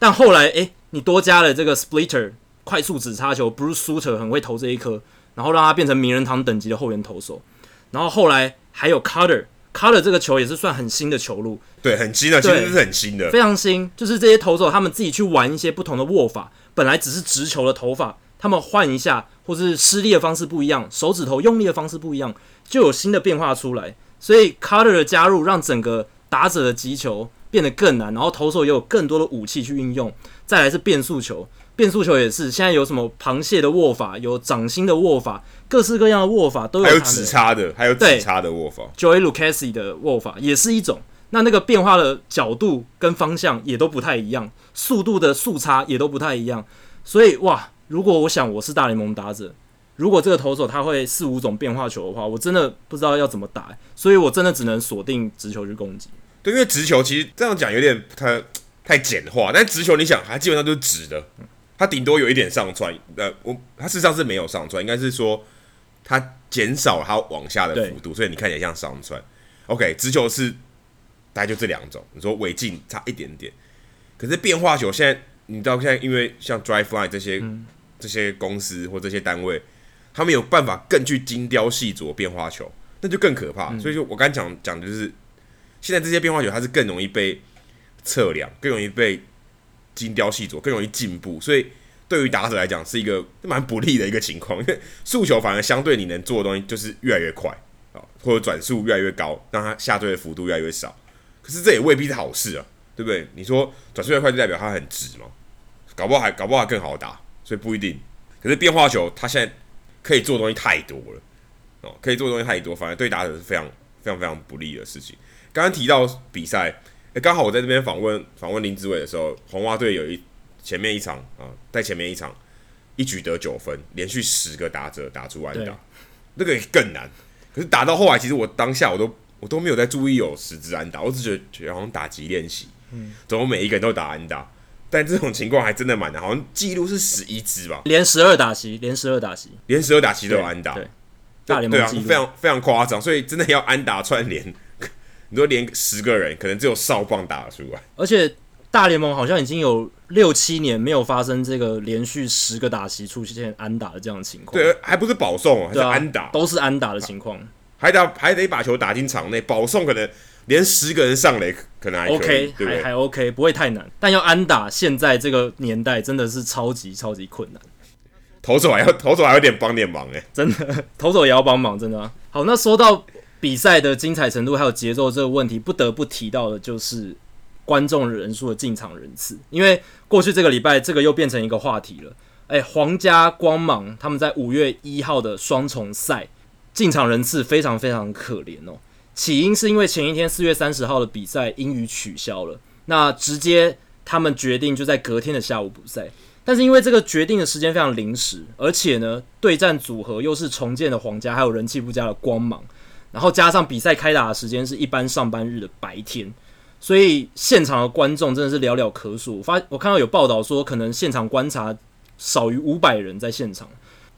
但后来诶，你多加了这个 splitter 快速指叉球，Bruce Sutter 很会投这一颗，然后让他变成名人堂等级的后援投手。然后后来还有。Carter 这个球也是算很新的球路，对，很新的，其实是很新的，非常新。就是这些投手他们自己去玩一些不同的握法，本来只是直球的投法，他们换一下，或是施力的方式不一样，手指头用力的方式不一样，就有新的变化出来。所以 Carter 的加入让整个打者的击球变得更难，然后投手也有更多的武器去运用。再来是变速球。变速球也是，现在有什么螃蟹的握法，有掌心的握法，各式各样的握法都有。还有指叉的，还有指叉的握法。Joey Lucchesi 的握法也是一种。那那个变化的角度跟方向也都不太一样，速度的速差也都不太一样。所以哇，如果我想我是大联盟打者，如果这个投手他会四五种变化球的话，我真的不知道要怎么打。所以我真的只能锁定直球去攻击。对，因为直球其实这样讲有点太太简化，但直球你想，它基本上都是直的。它顶多有一点上穿，呃，我它事实上是没有上穿，应该是说它减少它往下的幅度，所以你看起来像上穿。OK，直球是大概就这两种，你说尾劲差一点点，可是变化球现在你知道现在因为像 Driveline 这些、嗯、这些公司或这些单位，他们有办法更去精雕细琢变化球，那就更可怕。嗯、所以说我刚才讲讲的就是现在这些变化球它是更容易被测量，更容易被。精雕细琢更容易进步，所以对于打者来讲是一个蛮不利的一个情况。因为速球反而相对你能做的东西就是越来越快啊，或者转速越来越高，让它下坠的幅度越来越少。可是这也未必是好事啊，对不对？你说转速越快就代表它很直嘛？搞不好还搞不好还更好打，所以不一定。可是变化球他现在可以做的东西太多了哦，可以做的东西太多，反而对打者是非常非常非常不利的事情。刚刚提到比赛。诶，刚好我在这边访问访问林子伟的时候，红袜队有一前面一场啊，在前面一场一举得九分，连续十个打者打出安打，那个更难。可是打到后来，其实我当下我都我都没有在注意有十支安打，我只觉得觉得好像打击练习，嗯，怎么每一个人都打安打？但这种情况还真的蛮难，好像记录是十一支吧，连十二打席，连十二打席，连十二打席都有安打，对，对大联盟对啊，非常非常夸张，所以真的要安打串联。[LAUGHS] 你说连十个人可能只有少棒打得出来，而且大联盟好像已经有六七年没有发生这个连续十个打席出现安打的这样的情况。对，还不是保送是安打，都是安打的情况，还得还得把球打进场内，保送可能连十个人上垒可能还？还还 OK，不会太难。但要安打，现在这个年代真的是超级超级困难。投手还要投手还有点帮点忙哎，真的，投手也要帮忙，真的啊。好，那说到比赛的精彩程度还有节奏这个问题，不得不提到的就是观众人数的进场人次，因为过去这个礼拜这个又变成一个话题了。哎，皇家光芒他们在五月一号的双重赛进场人次非常非常可怜哦。起因是因为前一天四月三十号的比赛因雨取消了，那直接他们决定就在隔天的下午补赛。但是因为这个决定的时间非常临时，而且呢，对战组合又是重建的皇家，还有人气不佳的光芒，然后加上比赛开打的时间是一般上班日的白天，所以现场的观众真的是寥寥可数。发我看到有报道说，可能现场观察少于五百人在现场。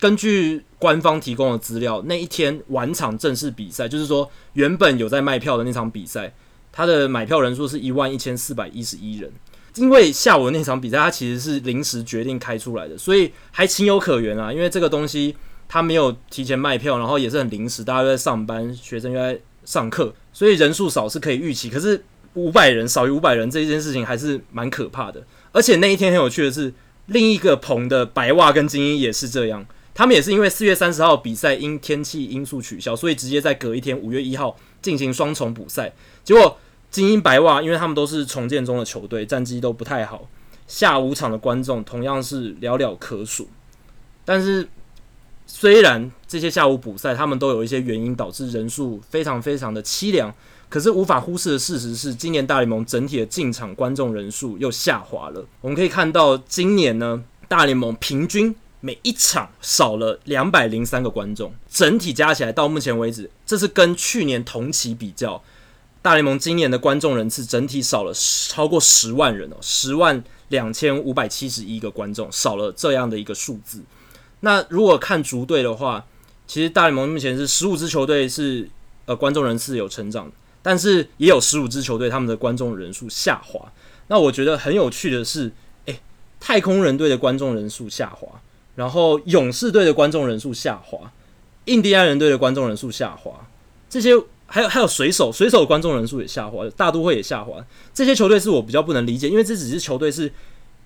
根据官方提供的资料，那一天晚场正式比赛，就是说原本有在卖票的那场比赛，它的买票人数是一万一千四百一十一人。因为下午那场比赛，它其实是临时决定开出来的，所以还情有可原啊。因为这个东西它没有提前卖票，然后也是很临时，大家都在上班，学生又在上课，所以人数少是可以预期。可是五百人少于五百人这件事情还是蛮可怕的。而且那一天很有趣的是，另一个棚的白袜跟精英也是这样，他们也是因为四月三十号比赛因天气因素取消，所以直接在隔一天五月一号进行双重补赛，结果。精英白袜，因为他们都是重建中的球队，战绩都不太好。下午场的观众同样是寥寥可数。但是，虽然这些下午补赛，他们都有一些原因导致人数非常非常的凄凉，可是无法忽视的事实是，今年大联盟整体的进场观众人数又下滑了。我们可以看到，今年呢，大联盟平均每一场少了两百零三个观众，整体加起来到目前为止，这是跟去年同期比较。大联盟今年的观众人次整体少了超过十万人哦，十万两千五百七十一个观众，少了这样的一个数字。那如果看逐队的话，其实大联盟目前是十五支球队是呃观众人次有成长，但是也有十五支球队他们的观众人数下滑。那我觉得很有趣的是，诶，太空人队的观众人数下滑，然后勇士队的观众人数下滑，印第安人队的观众人数下滑，这些。还有还有水手，水手的观众人数也下滑，大都会也下滑。这些球队是我比较不能理解，因为这只是球队是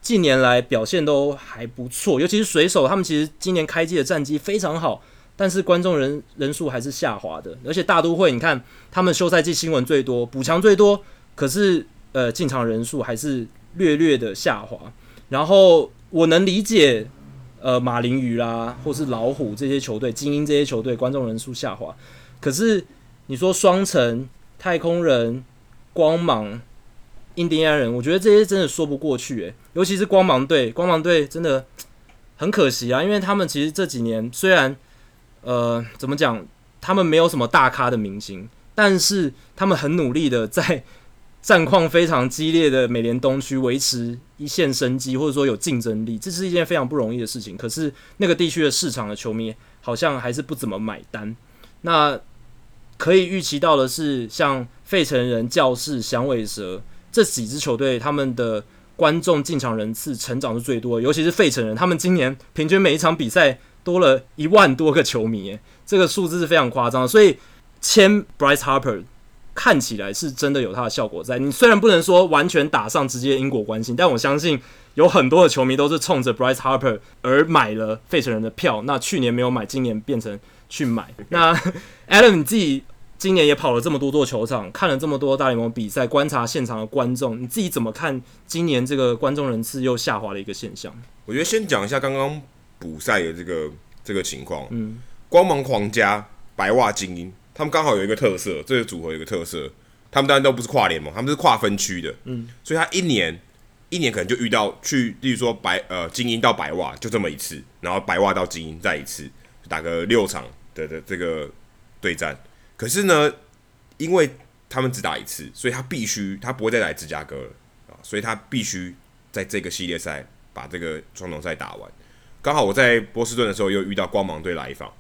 近年来表现都还不错，尤其是水手，他们其实今年开季的战绩非常好，但是观众人人数还是下滑的。而且大都会，你看他们休赛季新闻最多，补强最多，可是呃进场人数还是略略的下滑。然后我能理解，呃马林鱼啦，或是老虎这些球队，精英这些球队观众人数下滑，可是。你说双城、太空人、光芒、印第安人，我觉得这些真的说不过去诶，尤其是光芒队，光芒队真的很可惜啊，因为他们其实这几年虽然呃怎么讲，他们没有什么大咖的明星，但是他们很努力的在战况非常激烈的美联东区维持一线生机，或者说有竞争力，这是一件非常不容易的事情。可是那个地区的市场的球迷好像还是不怎么买单。那可以预期到的是，像费城人、教士、响尾蛇这几支球队，他们的观众进场人次成长是最多的。尤其是费城人，他们今年平均每一场比赛多了一万多个球迷，这个数字是非常夸张。所以签 Bryce Harper 看起来是真的有它的效果在。你虽然不能说完全打上直接因果关系，但我相信有很多的球迷都是冲着 Bryce Harper 而买了费城人的票。那去年没有买，今年变成。去买。那 [LAUGHS] Adam，你自己今年也跑了这么多座球场，看了这么多大联盟比赛，观察现场的观众，你自己怎么看今年这个观众人次又下滑的一个现象？我觉得先讲一下刚刚补赛的这个这个情况。嗯，光芒皇家、白袜精英，他们刚好有一个特色，这个组合有一个特色，他们当然都不是跨联盟，他们是跨分区的。嗯，所以他一年一年可能就遇到去，例如说白呃精英到白袜就这么一次，然后白袜到精英再一次。打个六场的的这个对战，可是呢，因为他们只打一次，所以他必须他不会再来芝加哥了啊，所以他必须在这个系列赛把这个双重赛打完。刚好我在波士顿的时候又遇到光芒队来访，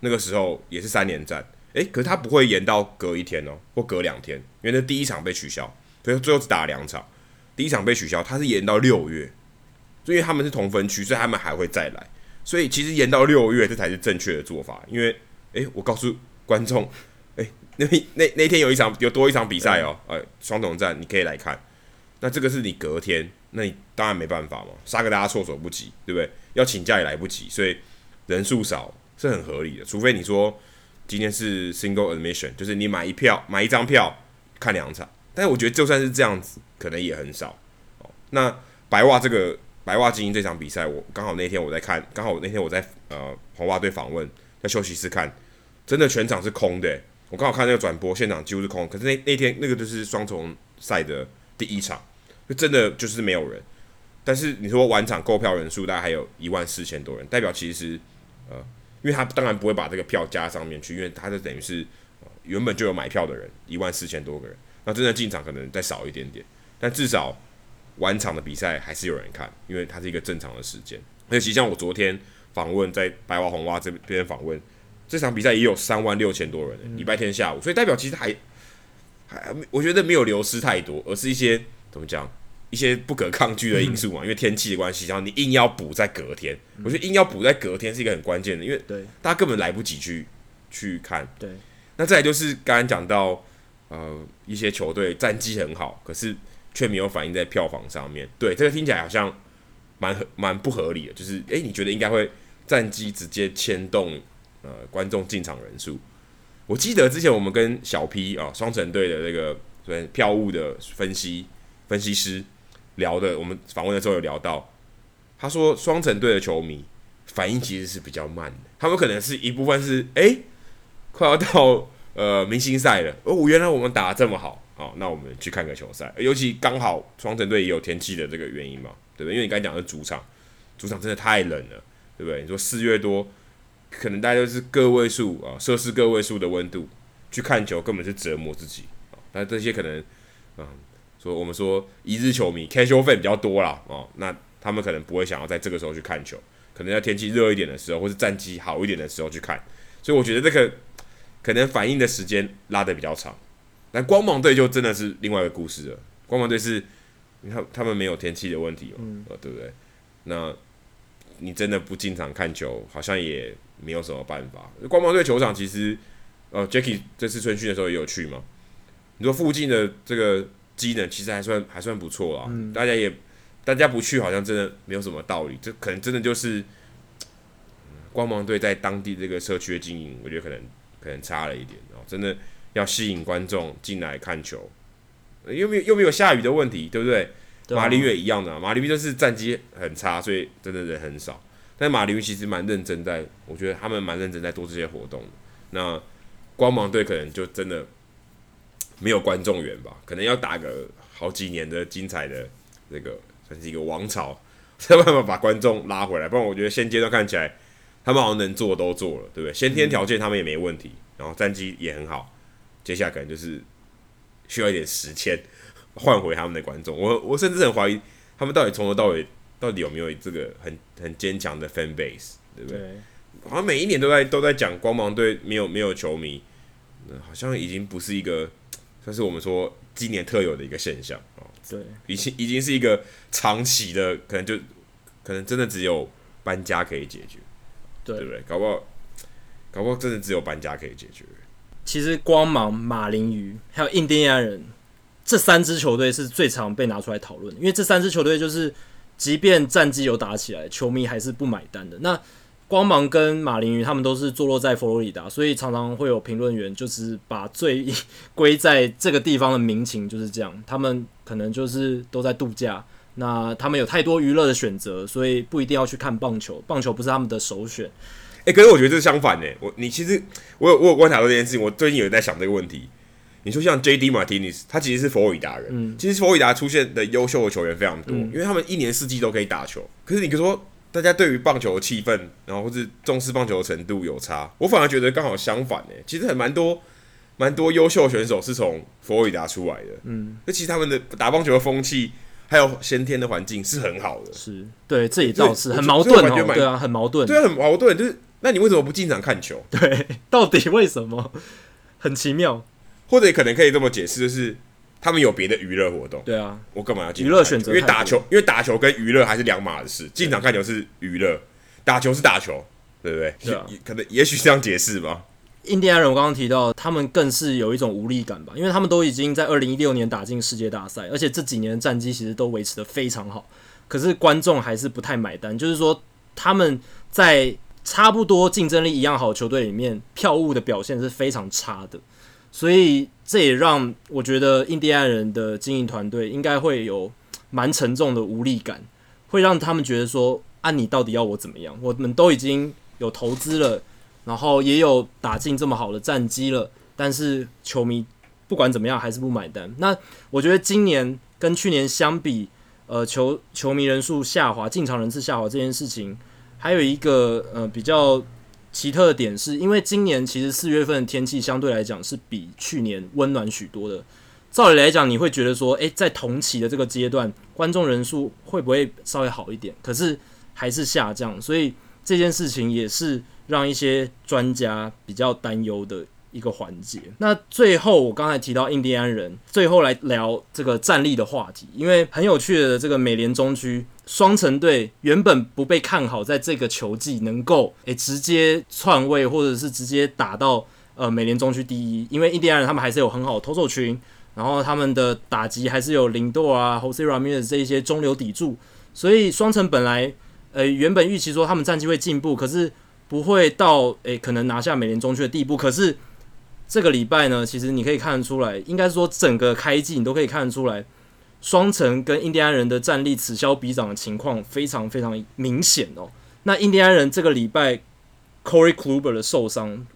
那个时候也是三连战，诶，可是他不会延到隔一天哦，或隔两天，因为那第一场被取消，所以最后只打了两场，第一场被取消，他是延到六月，所以他们是同分区，所以他们还会再来。所以其实延到六月这才是正确的做法，因为诶，我告诉观众，诶，那那那天有一场有多一场比赛哦，诶，双重战你可以来看。那这个是你隔天，那你当然没办法嘛，杀个大家措手不及，对不对？要请假也来不及，所以人数少是很合理的。除非你说今天是 single admission，就是你买一票买一张票看两场，但是我觉得就算是这样子，可能也很少。哦，那白袜这个白袜精英这场比赛，我刚好那天我在看，刚好那天我在呃红袜队访问，在休息室看，真的全场是空的。我刚好看那个转播现场几乎是空，可是那那天那个就是双重赛的第一场。就真的就是没有人，但是你说晚场购票人数大概还有一万四千多人，代表其实呃，因为他当然不会把这个票加上面去，因为他就等于是、呃、原本就有买票的人一万四千多个人，那真的进场可能再少一点点，但至少晚场的比赛还是有人看，因为它是一个正常的时间。而且其实像我昨天访问在白袜红袜这边访问，这场比赛也有三万六千多人，礼拜天下午，所以代表其实还还我觉得没有流失太多，而是一些怎么讲？一些不可抗拒的因素嘛，因为天气的关系，然后你硬要补在隔天，我觉得硬要补在隔天是一个很关键的，因为大家根本来不及去去看。对，那再来就是刚刚讲到，呃，一些球队战绩很好，可是却没有反映在票房上面。对，这个听起来好像蛮蛮不合理的，就是诶，你觉得应该会战绩直接牵动呃观众进场人数？我记得之前我们跟小 P 啊双城队的那个对票务的分析分析师。聊的，我们访问的时候有聊到，他说双城队的球迷反应其实是比较慢的，他们可能是一部分是哎、快要到呃明星赛了，哦，原来我们打得这么好，好，那我们去看个球赛，尤其刚好双城队也有天气的这个原因嘛，对不对？因为你刚才讲的主场，主场真的太冷了，对不对？你说四月多，可能大家都是个位数啊，摄氏个位数的温度去看球，根本是折磨自己，那这些可能，嗯。说我们说一日球迷 casual fan 比较多啦，哦，那他们可能不会想要在这个时候去看球，可能要天气热一点的时候，或是战绩好一点的时候去看。所以我觉得这个可能反应的时间拉得比较长。但光芒队就真的是另外一个故事了。光芒队是，你看他们没有天气的问题嘛，嗯，对不对？那你真的不经常看球，好像也没有什么办法。光芒队球场其实，呃，Jacky 这次春训的时候也有去嘛。你说附近的这个。机能其实还算还算不错啊，嗯、大家也大家不去好像真的没有什么道理，这可能真的就是光芒队在当地这个社区的经营，我觉得可能可能差了一点哦，真的要吸引观众进来看球，又没有又没有下雨的问题，对不对？马林鱼也一样的，马林鱼就是战绩很差，所以真的人很少，但马林鱼其实蛮认真在，我觉得他们蛮认真在做这些活动，那光芒队可能就真的。没有观众缘吧？可能要打个好几年的精彩的这个算是一个王朝，[LAUGHS] 才有办法把观众拉回来。不然我觉得现阶段看起来，他们好像能做都做了，对不对？先天条件他们也没问题，然后战绩也很好。接下来可能就是需要一点时间换回他们的观众。我我甚至很怀疑他们到底从头到尾到底有没有这个很很坚强的 fan base，对不对？对好像每一年都在都在讲光芒队没有没有球迷，好像已经不是一个。这是我们说今年特有的一个现象啊，对，已经已经是一个长期的，可能就可能真的只有搬家可以解决，对，对不对？搞不好，搞不好真的只有搬家可以解决。其实光芒、马林鱼还有印第安人这三支球队是最常被拿出来讨论，因为这三支球队就是，即便战绩有打起来，球迷还是不买单的。那光芒跟马林鱼他们都是坐落在佛罗里达，所以常常会有评论员就是把罪归在这个地方的民情就是这样。他们可能就是都在度假，那他们有太多娱乐的选择，所以不一定要去看棒球，棒球不是他们的首选。哎、欸，可是我觉得这是相反呢。我你其实我有我有观察到这件事情，我最近有在想这个问题。你说像 J.D. Martinez，他其实是佛罗里达人，嗯，其实佛罗里达出现的优秀的球员非常多，嗯，因为他们一年四季都可以打球。可是你说。大家对于棒球的气氛，然后或是重视棒球的程度有差，我反而觉得刚好相反呢。其实很蛮多蛮多优秀选手是从佛罗里达出来的，嗯，那其实他们的打棒球的风气还有先天的环境是很好的，是对，这也倒是很矛盾哦，对啊，很矛盾，对啊，很矛盾，就是那你为什么不经常看球？对，[LAUGHS] 到底为什么？很奇妙，或者可能可以这么解释，就是。他们有别的娱乐活动，对啊，我干嘛要进娱乐选择？因为打球，因为打球跟娱乐还是两码的事。进场看球是娱乐，打球是打球，对不对？对啊，可能也许这样解释吧。印第安人我刚刚提到，他们更是有一种无力感吧，因为他们都已经在二零一六年打进世界大赛，而且这几年的战绩其实都维持的非常好，可是观众还是不太买单，就是说他们在差不多竞争力一样好的球队里面，票务的表现是非常差的，所以这也让我觉得印第安人的经营团队应该会有蛮沉重的无力感，会让他们觉得说，啊，你到底要我怎么样？我们都已经有投资了。然后也有打进这么好的战绩了，但是球迷不管怎么样还是不买单。那我觉得今年跟去年相比，呃，球球迷人数下滑，进场人次下滑这件事情，还有一个呃比较奇特的点是，因为今年其实四月份的天气相对来讲是比去年温暖许多的。照理来讲，你会觉得说，诶，在同期的这个阶段，观众人数会不会稍微好一点？可是还是下降，所以这件事情也是。让一些专家比较担忧的一个环节。那最后，我刚才提到印第安人，最后来聊这个战力的话题，因为很有趣的这个美联中区双城队原本不被看好，在这个球季能够诶、直接篡位，或者是直接打到呃美联中区第一，因为印第安人他们还是有很好的投手群，然后他们的打击还是有林多啊、Jose Ramirez 这一些中流砥柱，所以双城本来呃原本预期说他们战绩会进步，可是。不会到诶、可能拿下美联中区的地步。可是这个礼拜呢，其实你可以看得出来，应该说整个开季你都可以看得出来，双城跟印第安人的战力此消彼长的情况非常非常明显哦。那印第安人这个礼拜 Corey Kluber 的受伤。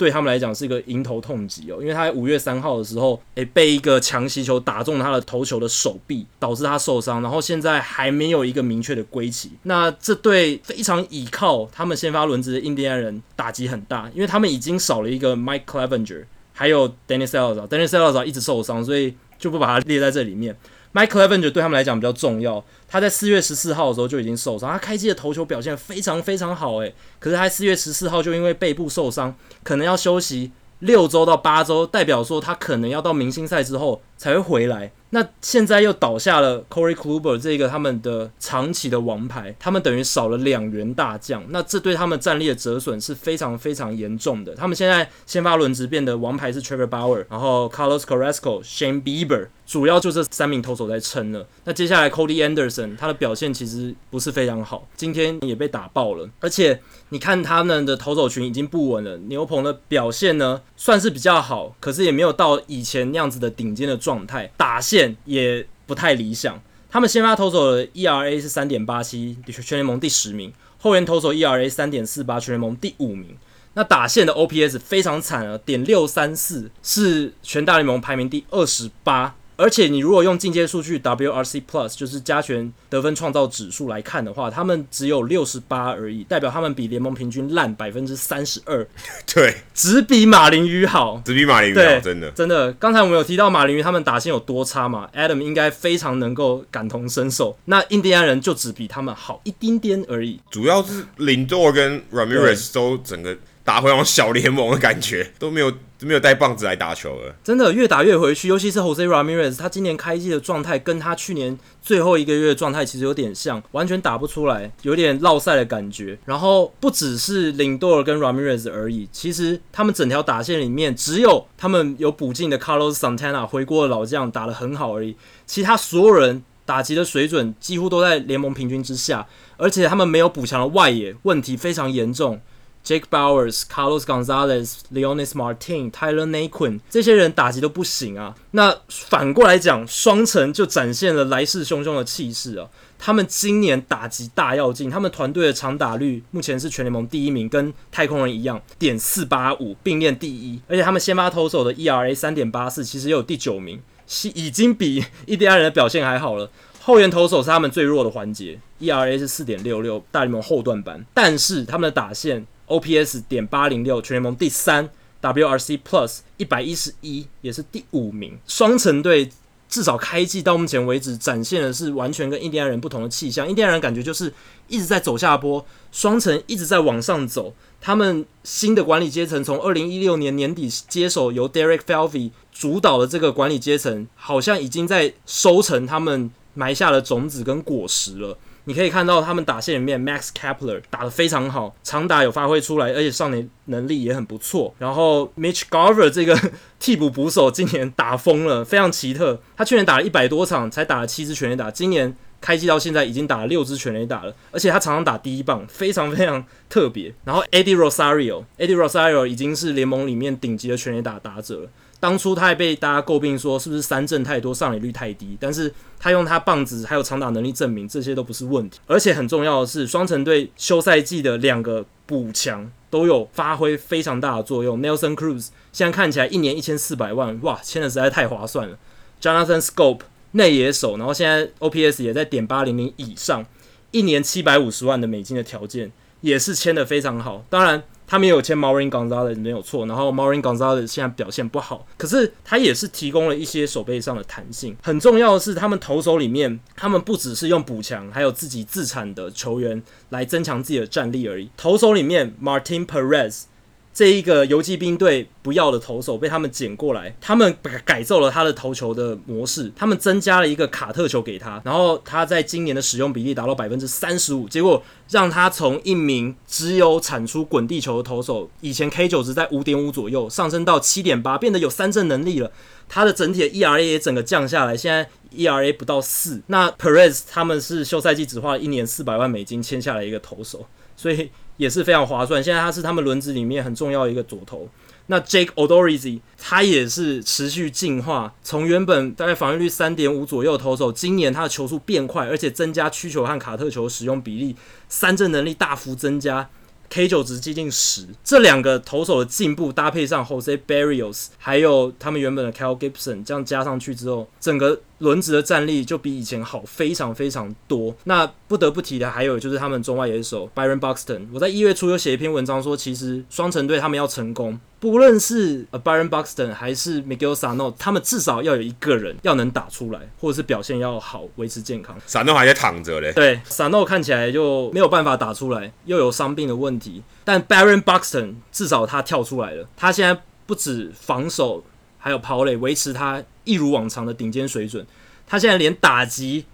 对他们来讲是一个迎头痛击哦，因为他在五月三号的时候，诶，被一个强袭球打中他的投球的手臂，导致他受伤，然后现在还没有一个明确的归期。那这对非常倚靠他们先发轮值的印第安人打击很大，因为他们已经少了一个 Mike Clevenger，还有 Danny Salazar，Danny Salazar 一直受伤，所以就不把它列在这里面。Mike Leventer 对他们来讲比较重要，他在四月十四号的时候就已经受伤，他开机的头球表现非常非常好，诶，可是他四月十四号就因为背部受伤，可能要休息六周到八周，代表说他可能要到明星赛之后才会回来。那现在又倒下了 Corey Kluber 这个他们的长期的王牌，他们等于少了两员大将，那这对他们战力的折损是非常非常严重的。他们现在先发轮值变的王牌是 Trevor Bauer，然后 Carlos Carrasco、Shane Bieber，主要就这三名投手在撑了。那接下来 Cody Anderson 他的表现其实不是非常好，今天也被打爆了。而且你看他们的投手群已经不稳了，牛棚的表现呢算是比较好，可是也没有到以前那样子的顶尖的状态，打线。也不太理想。他们先发投手的 ERA 是三点八七，全联盟第十名；后援投手 ERA 三点四八，全联盟第五名。那打线的 OPS 非常惨啊，点六三四，是全大联盟排名第二十八。而且你如果用进阶数据 WRC Plus，就是加权得分创造指数来看的话，他们只有六十八而已，代表他们比联盟平均烂百分之三十二。[LAUGHS] 对，只比马林鱼好，只比马林鱼好，真的真的。刚才我们有提到马林鱼他们打线有多差嘛？Adam 应该非常能够感同身受。那印第安人就只比他们好一丁点而已。主要是林多跟 Ramirez 都整个。打回那种小联盟的感觉，[LAUGHS] 都没有没有带棒子来打球了。真的越打越回去，尤其是 Jose Ramirez，他今年开季的状态跟他去年最后一个月的状态其实有点像，完全打不出来，有点落赛的感觉。然后不只是林多尔跟 Ramirez 而已，其实他们整条打线里面只有他们有补进的 Carlos Santana 回锅的老将打得很好而已，其他所有人打击的水准几乎都在联盟平均之下，而且他们没有补强的外野，问题非常严重。Jake Bowers、Carlos Gonzalez、Leonys Martin、Tyler Naquin 这些人打击都不行啊。那反过来讲，双城就展现了来势汹汹的气势啊。他们今年打击大跃进，他们团队的长打率目前是全联盟第一名，跟太空人一样，点四八五并列第一。而且他们先发投手的 ERA 三点八四，其实也有第九名，是已经比印第安人的表现还好了。后援投手是他们最弱的环节，ERA 是四点六六，大联盟后段班。但是他们的打线。OPS 点八零六，全联盟第三，WRC Plus 一百一十一，也是第五名。双城队至少开季到目前为止展现的是完全跟印第安人不同的气象。印第安人感觉就是一直在走下坡，双城一直在往上走。他们新的管理阶层从二零一六年年底接手由 Derek Falvey 主导的这个管理阶层，好像已经在收成他们埋下的种子跟果实了。你可以看到他们打线里面，Max Kepler 打得非常好，长打有发挥出来，而且上垒能力也很不错。然后 Mitch Garver 这个 [LAUGHS] 替补捕手今年打疯了，非常奇特。他去年打了一百多场，才打了七支全垒打，今年开季到现在已经打了六支全垒打了，而且他常常打第一棒，非常非常特别。然后 Eddie Rosario，Eddie Rosario 已经是联盟里面顶级的全垒打打者了。当初他还被大家诟病说是不是三振太多，上垒率太低，但是他用他棒子还有长打能力证明这些都不是问题。而且很重要的是，双城队休赛季的两个补强都有发挥非常大的作用。Nelson Cruz 现在看起来一年一千四百万，哇，签的实在太划算了。Jonathan Scope 内野手，然后现在 OPS 也在点八零零以上，一年七百五十万的美金的条件也是签的非常好。当然。他们也有签 Marin Gonzalez 没有错，然后 Marin Gonzalez 现在表现不好，可是他也是提供了一些手背上的弹性。很重要的是，他们投手里面，他们不只是用补强，还有自己自产的球员来增强自己的战力而已。投手里面，Martin Perez。这一个游骑兵队不要的投手被他们捡过来，他们改改造了他的投球的模式，他们增加了一个卡特球给他，然后他在今年的使用比例达到百分之三十五，结果让他从一名只有产出滚地球的投手，以前 K 九值在五点五左右，上升到七点八，变得有三振能力了。他的整体的 ERA 也整个降下来，现在 ERA 不到四。那 Perez 他们是休赛季只花了一年四百万美金签下来一个投手，所以。也是非常划算。现在他是他们轮子里面很重要的一个左投。那 Jake Odorizzi 他也是持续进化，从原本大概防御率三点五左右投手，今年他的球速变快，而且增加曲球和卡特球使用比例，三振能力大幅增加。K 九值接近十，这两个投手的进步搭配上 Jose Berrios，还有他们原本的 Kyle Gibson，这样加上去之后，整个轮值的战力就比以前好非常非常多。那不得不提的还有就是他们中外野手 Byron Buxton，我在一月初有写一篇文章说，其实双城队他们要成功。不论是 Byron Buxton 还是 Miguel Sano，他们至少要有一个人要能打出来，或者是表现要好，维持健康。Sano 还在躺着嘞。对，Sano 看起来就没有办法打出来，又有伤病的问题。但 Byron Buxton 至少他跳出来了，他现在不止防守，还有跑垒，维持他一如往常的顶尖水准。他现在连打击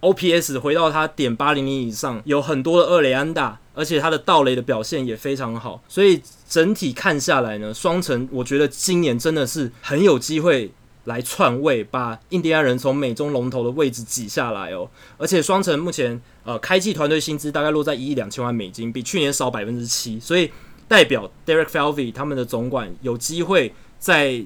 OPS 回到他点八零零以上，有很多的二垒安打。而且他的盗垒的表现也非常好，所以整体看下来呢，双城我觉得今年真的是很有机会来篡位，把印第安人从美中龙头的位置挤下来哦。而且双城目前呃开季团队薪资大概落在一亿两千万美金，比去年少百分之七，所以代表 Derek f e l v y 他们的总管有机会在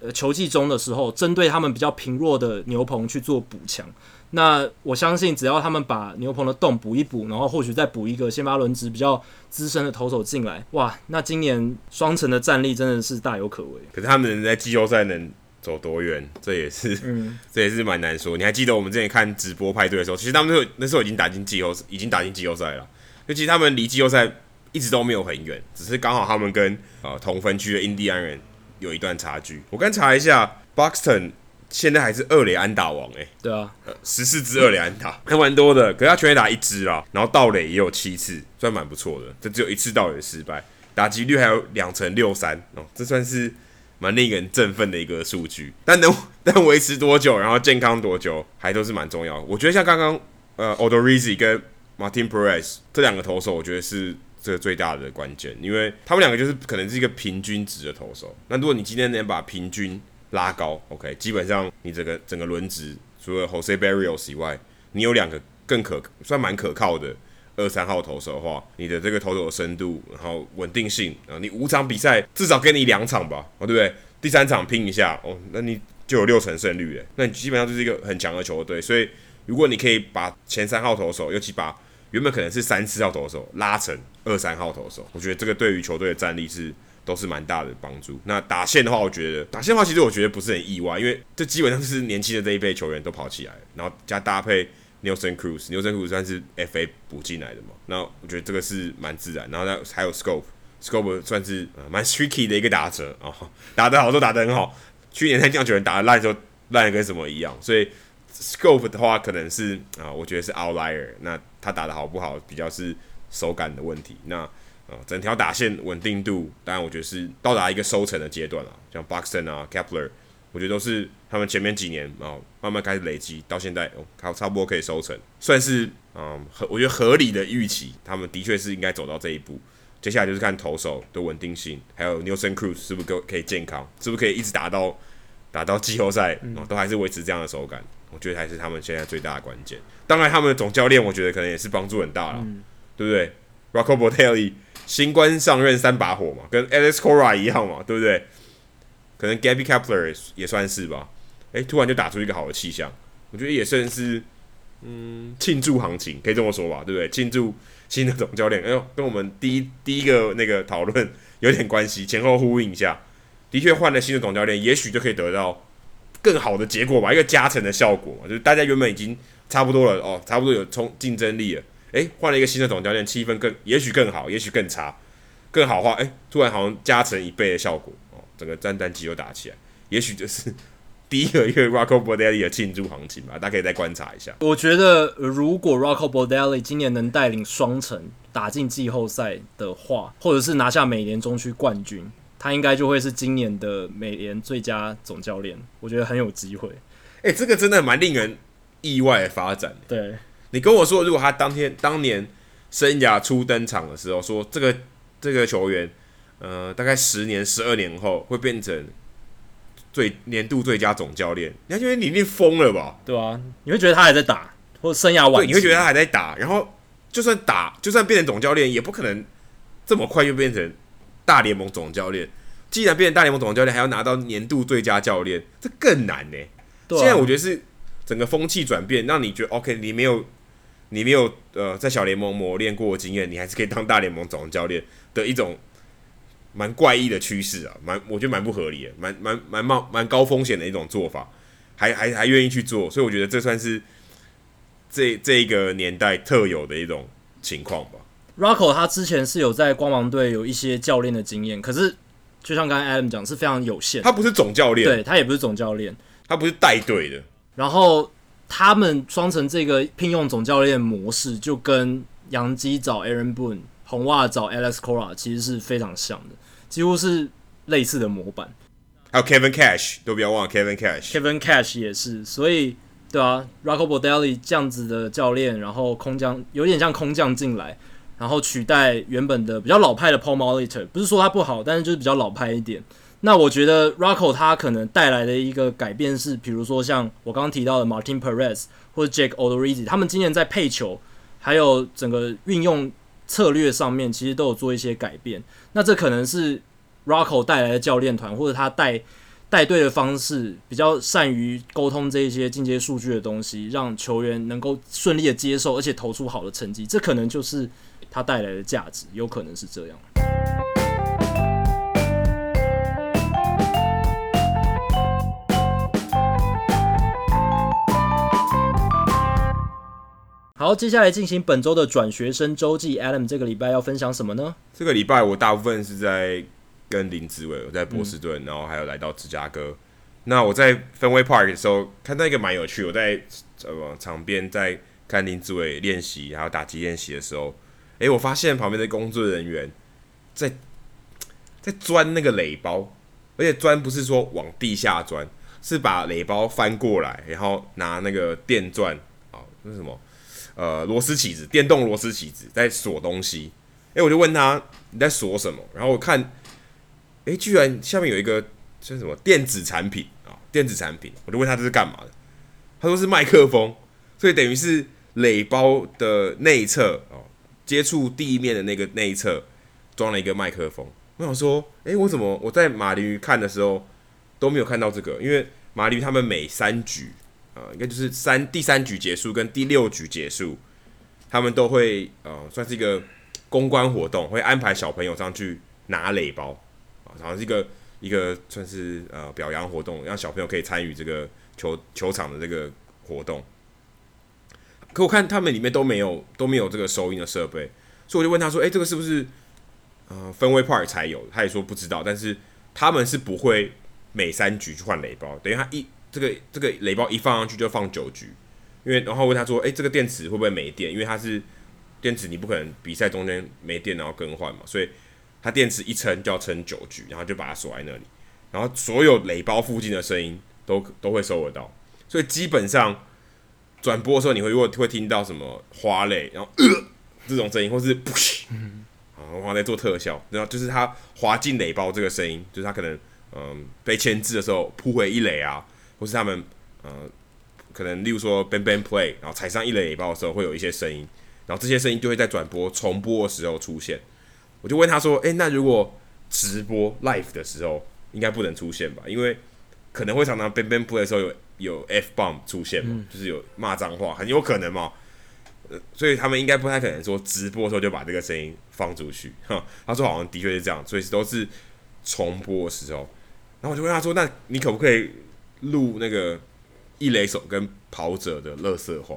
呃球季中的时候，针对他们比较贫弱的牛棚去做补强。那我相信，只要他们把牛棚的洞补一补，然后或许再补一个先发轮值比较资深的投手进来，哇，那今年双城的战力真的是大有可为。可是他们在季后赛能走多远，这也是，嗯，这也是蛮难说。你还记得我们之前看直播派对的时候，其实他们那时候那时候已经打进季后，已经打进季后赛了。就其实他们离季后赛一直都没有很远，只是刚好他们跟呃同分区的印第安人有一段差距。我刚查一下，Buxton。现在还是二垒安打王哎、欸，对啊，十四支二垒安打还蛮多的，可是他全垒打一支啦，然后盗垒也有七次，算蛮不错的，这只有一次盗垒失败，打击率还有两成六三哦，这算是蛮令人振奋的一个数据。但能 [LAUGHS] 但维持多久，然后健康多久，还都是蛮重要的。我觉得像刚刚呃 Odorizzi 跟 Martin Perez 这两个投手，我觉得是这个最大的关键，因为他们两个就是可能是一个平均值的投手。那如果你今天能把平均拉高，OK，基本上你这个整个轮值除了 Jose Berrios 以外，你有两个更可算蛮可靠的二三号投手的话，你的这个投手的深度，然后稳定性啊，你五场比赛至少给你两场吧，哦，对不对？第三场拼一下，哦，那你就有六成胜率了，那你基本上就是一个很强的球队。所以如果你可以把前三号投手，尤其把原本可能是三四号投手拉成二三号投手，我觉得这个对于球队的战力是。都是蛮大的帮助。那打线的话，我觉得打线的话，其实我觉得不是很意外，因为这基本上是年轻的这一辈球员都跑起来，然后加搭配 Nelson Cruz，Nelson Cruz 算是 FA 补进来的嘛。那我觉得这个是蛮自然。然后呢，还有 Scope，Scope 算是蛮、呃、streaky 的一个打者啊、哦，打得好都打得很好。去年在酿酒人打得烂的时候，烂的跟什么一样。所以 Schoop 的话，可能是啊、呃，我觉得是 outlier。那他打的好不好，比较是手感的问题。那啊，整条打线稳定度，当然我觉得是到达一个收成的阶段了。像 Buxton 啊，Kepler，我觉得都是他们前面几年啊慢慢开始累积，到现在哦，差差不多可以收成，算是嗯，合我觉得合理的预期，他们的确是应该走到这一步。接下来就是看投手的稳定性，还有 Nelson Cruz 是不是可可以健康，是不是可以一直打到打到季后赛，嗯，都还是维持这样的手感。我觉得还是他们现在最大的关键。当然，他们的总教练我觉得可能也是帮助很大了，嗯，对不对？Rocco Bottelli 新官上任三把火嘛，跟 Alex Cora 一样嘛，对不对？可能 Gabby Kapler 也算是吧。诶，突然就打出一个好的气象，我觉得也算是嗯庆祝行情，可以这么说吧，对不对？庆祝新的总教练，哎呦，跟我们第一第一个那个讨论有点关系，前后呼应一下。的确换了新的总教练，也许就可以得到更好的结果吧，一个加成的效果嘛，就是大家原本已经差不多了哦，差不多有冲竞争力了，诶，换了一个新的总教练，气氛更也许更好，也许更差，更好的话，诶，突然好像加成一倍的效果哦，整个战战绩又打起来，也许就是。[LAUGHS] 第一个月 Rocco Baldelli 的庆祝行情吧，大家可以再观察一下。我觉得如果 Rocco Baldelli 今年能带领双城打进季后赛的话，或者是拿下美联中区冠军，他应该就会是今年的美联最佳总教练。我觉得很有机会。哎、欸，这个真的蛮令人意外的发展。对，你跟我说，如果他当天当年生涯初登场的时候，说这个这个球员，呃，大概十年、十二年后会变成。最年度最佳总教练，你还觉得你一定疯了吧？对啊，你会觉得他还在打，或者生涯晚期，你会觉得他还在打，然后就算打，就算变成总教练，也不可能这么快就变成大联盟总教练。既然变成大联盟总教练，还要拿到年度最佳教练，这更难呢、欸。对啊、现在我觉得是整个风气转变，让你觉得 OK，你没有你没有呃在小联盟磨练过的经验，你还是可以当大联盟总教练的一种。蛮怪异的趋势啊，蛮我觉得蛮不合理的，蛮蛮蛮冒蛮高风险的一种做法，还还还愿意去做，所以我觉得这算是这这一个年代特有的一种情况吧。Rocco 他之前是有在光芒队有一些教练的经验，可是就像刚才 Adam 讲，是非常有限。他不是总教练，对他也不是总教练，他不是带队的。然后他们双城这个聘用总教练模式，就跟杨基找 Aaron Boone。红袜找 Alex Cora 其实是非常像的，几乎是类似的模板。还有 Kevin Cash 都不要忘了 Kevin Cash，Kevin Cash 也是。所以，对啊，Rocco Baldelli 这样子的教练，然后空降有点像空降进来，然后取代原本的比较老派的 Paul Molitor。不是说他不好，但是就是比较老派一点。那我觉得 Rocco 他可能带来的一个改变是，比如说像我刚刚提到的 Martin Perez 或者 Jake Odorizzi，他们今年在配球还有整个运用。策略上面其实都有做一些改变，那这可能是 Rocco 带来的教练团，或者他带带队的方式比较善于沟通这一些进阶数据的东西，让球员能够顺利的接受，而且投出好的成绩，这可能就是他带来的价值，有可能是这样。好，接下来进行本周的转学生周记。Adam 这个礼拜要分享什么呢？这个礼拜我大部分是在跟林志伟，我在波士顿，嗯、然后还有来到芝加哥。那我在 Fenway Park 的时候看到一个蛮有趣，我在呃场边在看林志伟练习，还有打击练习的时候，哎、我发现旁边的工作人员在在钻那个垒包，而且钻不是说往地下钻，是把垒包翻过来，然后拿那个电钻啊，那什么？呃，螺丝起子，电动螺丝起子在锁东西。诶，我就问他你在锁什么？然后我看，诶，居然下面有一个叫什么电子产品啊？电子产品，我就问他这是干嘛的？他说是麦克风，所以等于是垒包的内侧哦，接触地面的那个那一侧装了一个麦克风。我想说，诶，我怎么我在马林鱼看的时候都没有看到这个？因为马林鱼他们每三局。呃，应该就是三第三局结束跟第六局结束，他们都会呃算是一个公关活动，会安排小朋友上去拿垒包啊，然后是一个一个算是呃表扬活动，让小朋友可以参与这个球球场的这个活动。可我看他们里面都没有都没有这个收音的设备，所以我就问他说：“诶，这个是不是呃分位 Park 才有？”他也说不知道，但是他们是不会每三局去换雷包，等于他一。这个这个雷包一放上去就放九局，因为然后问他说：“诶，这个电池会不会没电？因为它是电池，你不可能比赛中间没电然后更换嘛，所以它电池一撑就要撑九局，然后就把它锁在那里，然后所有雷包附近的声音都都会收得到，所以基本上转播的时候，你会如果会听到什么花蕾，然后呃这种声音，或是噗，啊，我刚才在做特效，然后就是他滑进雷包这个声音，就是他可能嗯、被牵制的时候扑回一垒啊，或是他们呃可能例如说 b a n b a n play，然后踩上一垒包的时候会有一些声音，然后这些声音就会在转播重播的时候出现。我就问他说：“诶、那如果直播 live 的时候，应该不能出现吧？因为可能会常常 b a n b a n play 的时候有有 f bomb 出现嘛，嗯、就是有骂脏话，很有可能嘛。呃，所以他们应该不太可能说直播的时候就把这个声音放出去。哈，他说好像的确是这样，所以都是重播的时候。然后我就问他说：那你可不可以录那个一雷手跟跑者的乐色话？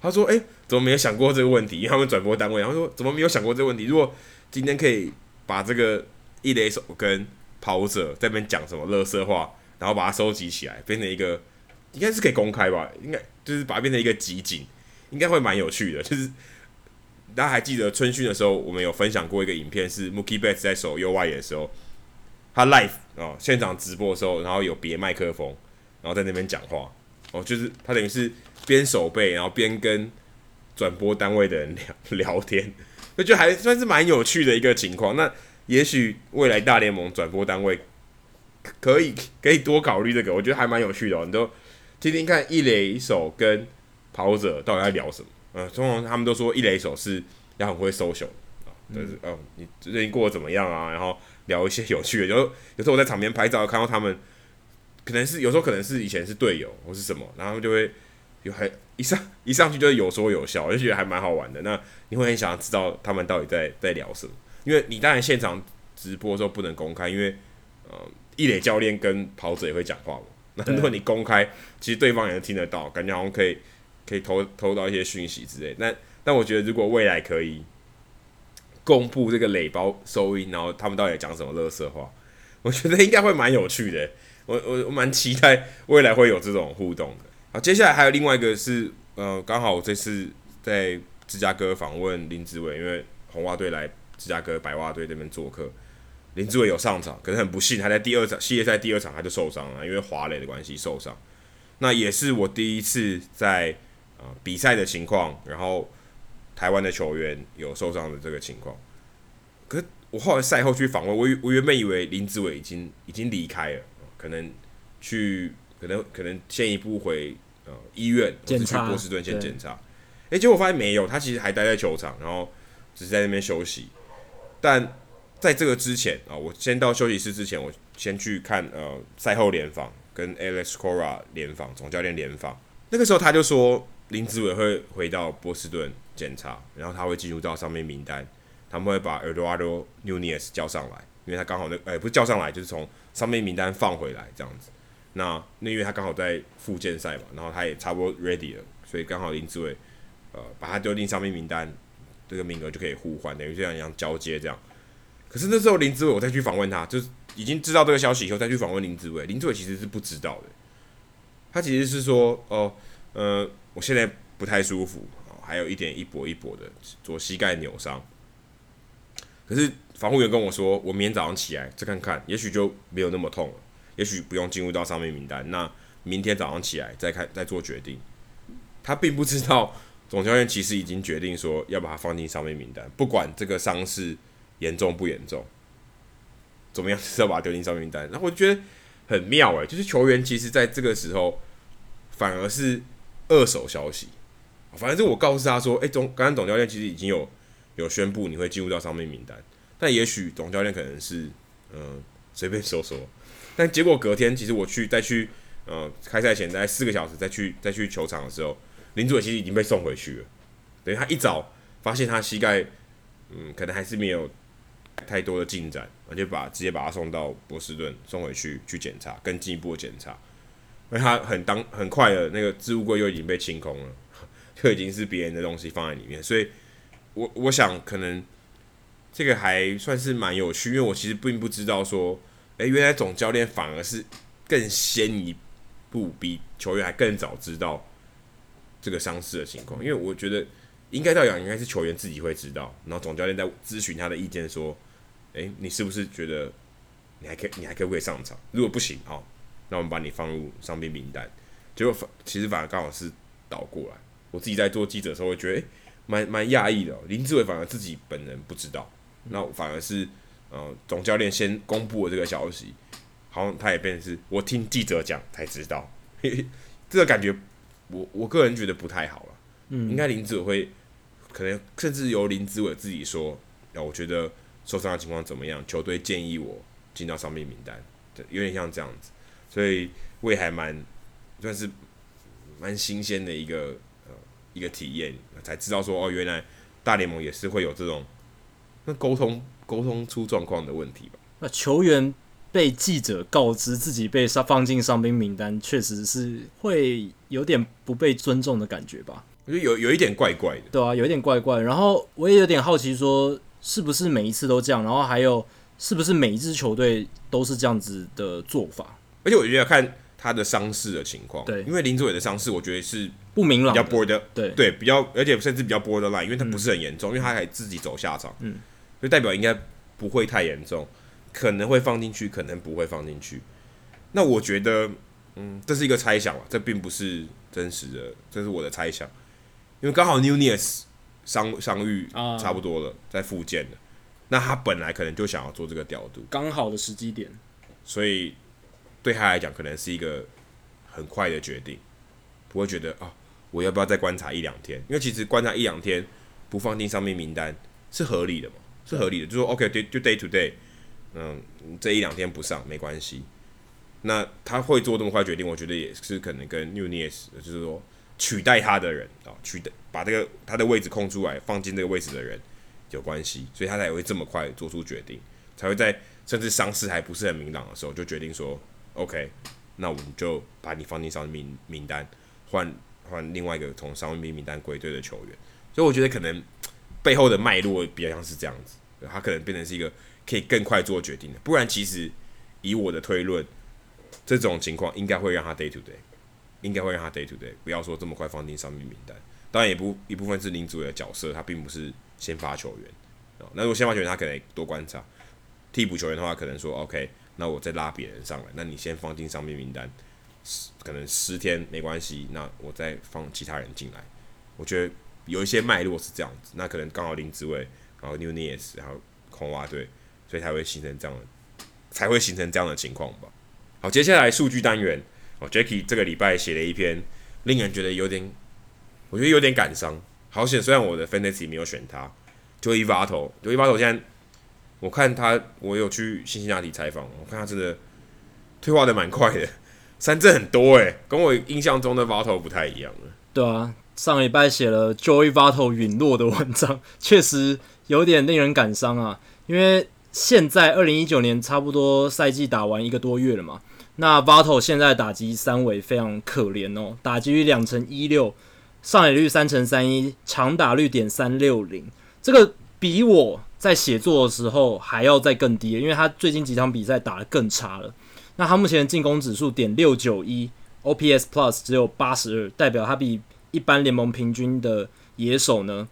他说：诶，怎么没有想过这个问题？因为他们转播单位，然后说怎么没有想过这个问题？如果今天可以把这个一雷手跟跑者在那边讲什么乐色话，然后把它收集起来，变成一个应该是可以公开吧？应该就是把它变成一个集锦，应该会蛮有趣的。就是 [LAUGHS] 大家还记得春训的时候，我们有分享过一个影片，是 Mookie Betts 在守右外野的时候，他 live 哦现场直播的时候，然后有别麦克风，然后在那边讲话哦，就是他等于是边守备，然后边跟转播单位的人聊 [LAUGHS] 聊天。那就还算是蛮有趣的一个情况。那也许未来大联盟转播单位可以可以多考虑这个，我觉得还蛮有趣的哦。你都听听看一垒手跟跑者到底在聊什么？嗯，通常他们都说一垒手是要很会 social 啊，就是哦，你最近过得怎么样啊？然后聊一些有趣的。有有时候我在场边拍照，看到他们可能是有时候可能是以前是队友或是什么，然后就会有还一上一上去就是有说有笑，我就觉得还蛮好玩的。那你会很想要知道他们到底在在聊什么，因为你当然现场直播的时候不能公开，因为呃，一垒教练跟跑者也会讲话嘛。那如果你公开，其实对方也能听得到，感觉好像可以可以偷偷到一些讯息之类。那但我觉得如果未来可以公布这个垒包收音，然后他们到底讲什么乐色话，[LAUGHS] 我觉得应该会蛮有趣的。我我我蛮期待未来会有这种互动的。好，接下来还有另外一个是呃，刚好我这次在。芝加哥访问林子伟，因为红袜队来芝加哥白袜队这边做客，林志伟有上场，可是很不幸，他在第二场系列赛第二场他就受伤了，因为滑垒的关系受伤。那也是我第一次在啊、呃、比赛的情况，然后台湾的球员有受伤的这个情况。可是我后来赛后去访问，我我原本以为林志伟已经已经离开了，可能去可能可能先一步回呃医院，或是去波士顿先检查。诶、欸，结果我发现没有，他其实还待在球场，然后只是在那边休息。但在这个之前啊，我先到休息室之前，我先去看呃赛后联访，跟 Alex Cora 联访，总教练联访。那个时候他就说林子伟会回到波士顿检查，然后他会进入到上面名单，他们会把 Eduardo Nunez 叫上来，因为他刚好那诶、不是叫上来，就是从上面名单放回来这样子。那那因为他刚好在复健赛嘛，然后他也差不多 ready 了，所以刚好林子伟。呃，把他丢进上面名单，这个名额就可以互换，等于这样一样交接这样。可是那时候林志伟，我再去访问他，就是已经知道这个消息以后再去访问林志伟，林志伟其实是不知道的。他其实是说，哦，呃，我现在不太舒服，还有一点一跛一跛的左膝盖扭伤。可是防护员跟我说，我明天早上起来再看看，也许就没有那么痛了，也许不用进入到上面名单。那明天早上起来再看再做决定。他并不知道。总教练其实已经决定说要把他放进上面名单，不管这个伤势严重不严重，怎么样是要把他丢进上面名单。[LAUGHS] 然后我觉得很妙诶，就是球员其实在这个时候反而是二手消息，反正是我告诉他说，诶，总刚刚总教练其实已经有有宣布你会进入到上面名单，但也许总教练可能是嗯随便说说，但结果隔天其实我去再去呃开赛前大概四个小时再去再去球场的时候。林子伟其实已经被送回去了，等于他一早发现他膝盖，嗯，可能还是没有太多的进展，而且把直接把他送到波士顿送回去去检查，更进一步的检查，因为他很当很快的那个置物柜又已经被清空了，就已经是别人的东西放在里面，所以我我想可能这个还算是蛮有趣，因为我其实并不知道说，诶，原来总教练反而是更先一步，比球员还更早知道。这个伤势的情况，因为我觉得应该这样，应该是球员自己会知道，然后总教练在咨询他的意见，说：“诶，你是不是觉得你还可以，你还可不可以上场？如果不行，好，那我们把你放入伤病名单。”结果反其实反而刚好是倒过来。我自己在做记者的时候，会觉得蛮蛮讶异的、林志伟反而自己本人不知道，那反而是呃总教练先公布了这个消息，好像他也变成是我听记者讲才知道，嘿嘿，这个感觉我我个人觉得不太好了。嗯，应该林志伟会可能甚至由林志伟自己说，那我觉得受伤的情况怎么样？球队建议我进到伤病名单，对，有点像这样子，所以我也还蛮算是蛮新鲜的一个呃一个体验，才知道说哦，原来大联盟也是会有这种那沟通沟通出状况的问题吧？那球员被记者告知自己被伤放进伤兵名单，确实是会有点不被尊重的感觉吧？我觉得有有一点怪怪的，对啊，有一点怪怪。然后我也有点好奇，说是不是每一次都这样？然后还有。是不是每一支球队都是这样子的做法？而且我觉得要看他的伤势的情况。对，因为林志伟的伤势，我觉得是不明朗，比较 border，对对，比较而且甚至比较 borderline，因为他不是很严重，嗯，因为他还自己走下场，嗯，就代表应该不会太严重，可能会放进去，可能不会放进去。那我觉得，嗯，这是一个猜想啊，这并不是真实的，这是我的猜想，因为刚好 Nunez 伤伤愈差不多了，在复健了。那他本来可能就想要做这个调度，刚好的时机点，所以对他来讲可能是一个很快的决定，不会觉得啊，我要不要再观察一两天？因为其实观察一两天不放进上面名单是合理的嘛，是合理的，就说 OK，就 day to day，嗯，这一两天不上没关系。那他会做这么快决定，我觉得也是可能跟 Nunez 就是说取代他的人啊，取代把这个他的位置空出来，放进这个位置的人。有关系，所以他才会这么快做出决定，才会在甚至伤势还不是很明朗的时候就决定说，OK，那我们就把你放进伤病名单，换换另外一个从伤病名单归队的球员。所以我觉得可能背后的脉络比较像是这样子，他可能变成是一个可以更快做决定的。不然其实以我的推论，这种情况应该会让他 day to day，应该会让他 day to day，不要说这么快放进伤病名单。当然也不一部分是林主的角色，他并不是。先发球员啊，那如果先发球员，他可能多观察；替补球员的话，可能说 OK，那我再拉别人上来。那你先放进伤病名单，可能十天没关系。那我再放其他人进来。我觉得有一些脉络是这样子。那可能刚好林子伟，然后 Newnes，然后红袜队，所以才会形成这样的，才会形成这样的情况吧。好，接下来数据单元，哦，Jacky 这个礼拜写了一篇令人觉得有点，我觉得有点感伤。好险！虽然我的 fantasy 没有选他，Joey Votto，Joey Votto 现在我看他，我有去辛辛那提采访，我看他真的退化的蛮快的，三振很多诶，跟我印象中的 Votto 不太一样了。对啊，上礼拜写了 Joey Votto 陨落的文章，确实有点令人感伤啊。因为现在二零一九年差不多赛季打完一个多月了嘛，那 Votto 现在打击三围非常可怜哦，打击率两成一六。上垒率三成三一，长打率点三六零，这个比我在写作的时候还要再更低，因为他最近几场比赛打得更差了。那他目前进攻指数点六九一，OPS Plus 只有八十二，代表他比一般联盟平均的野手呢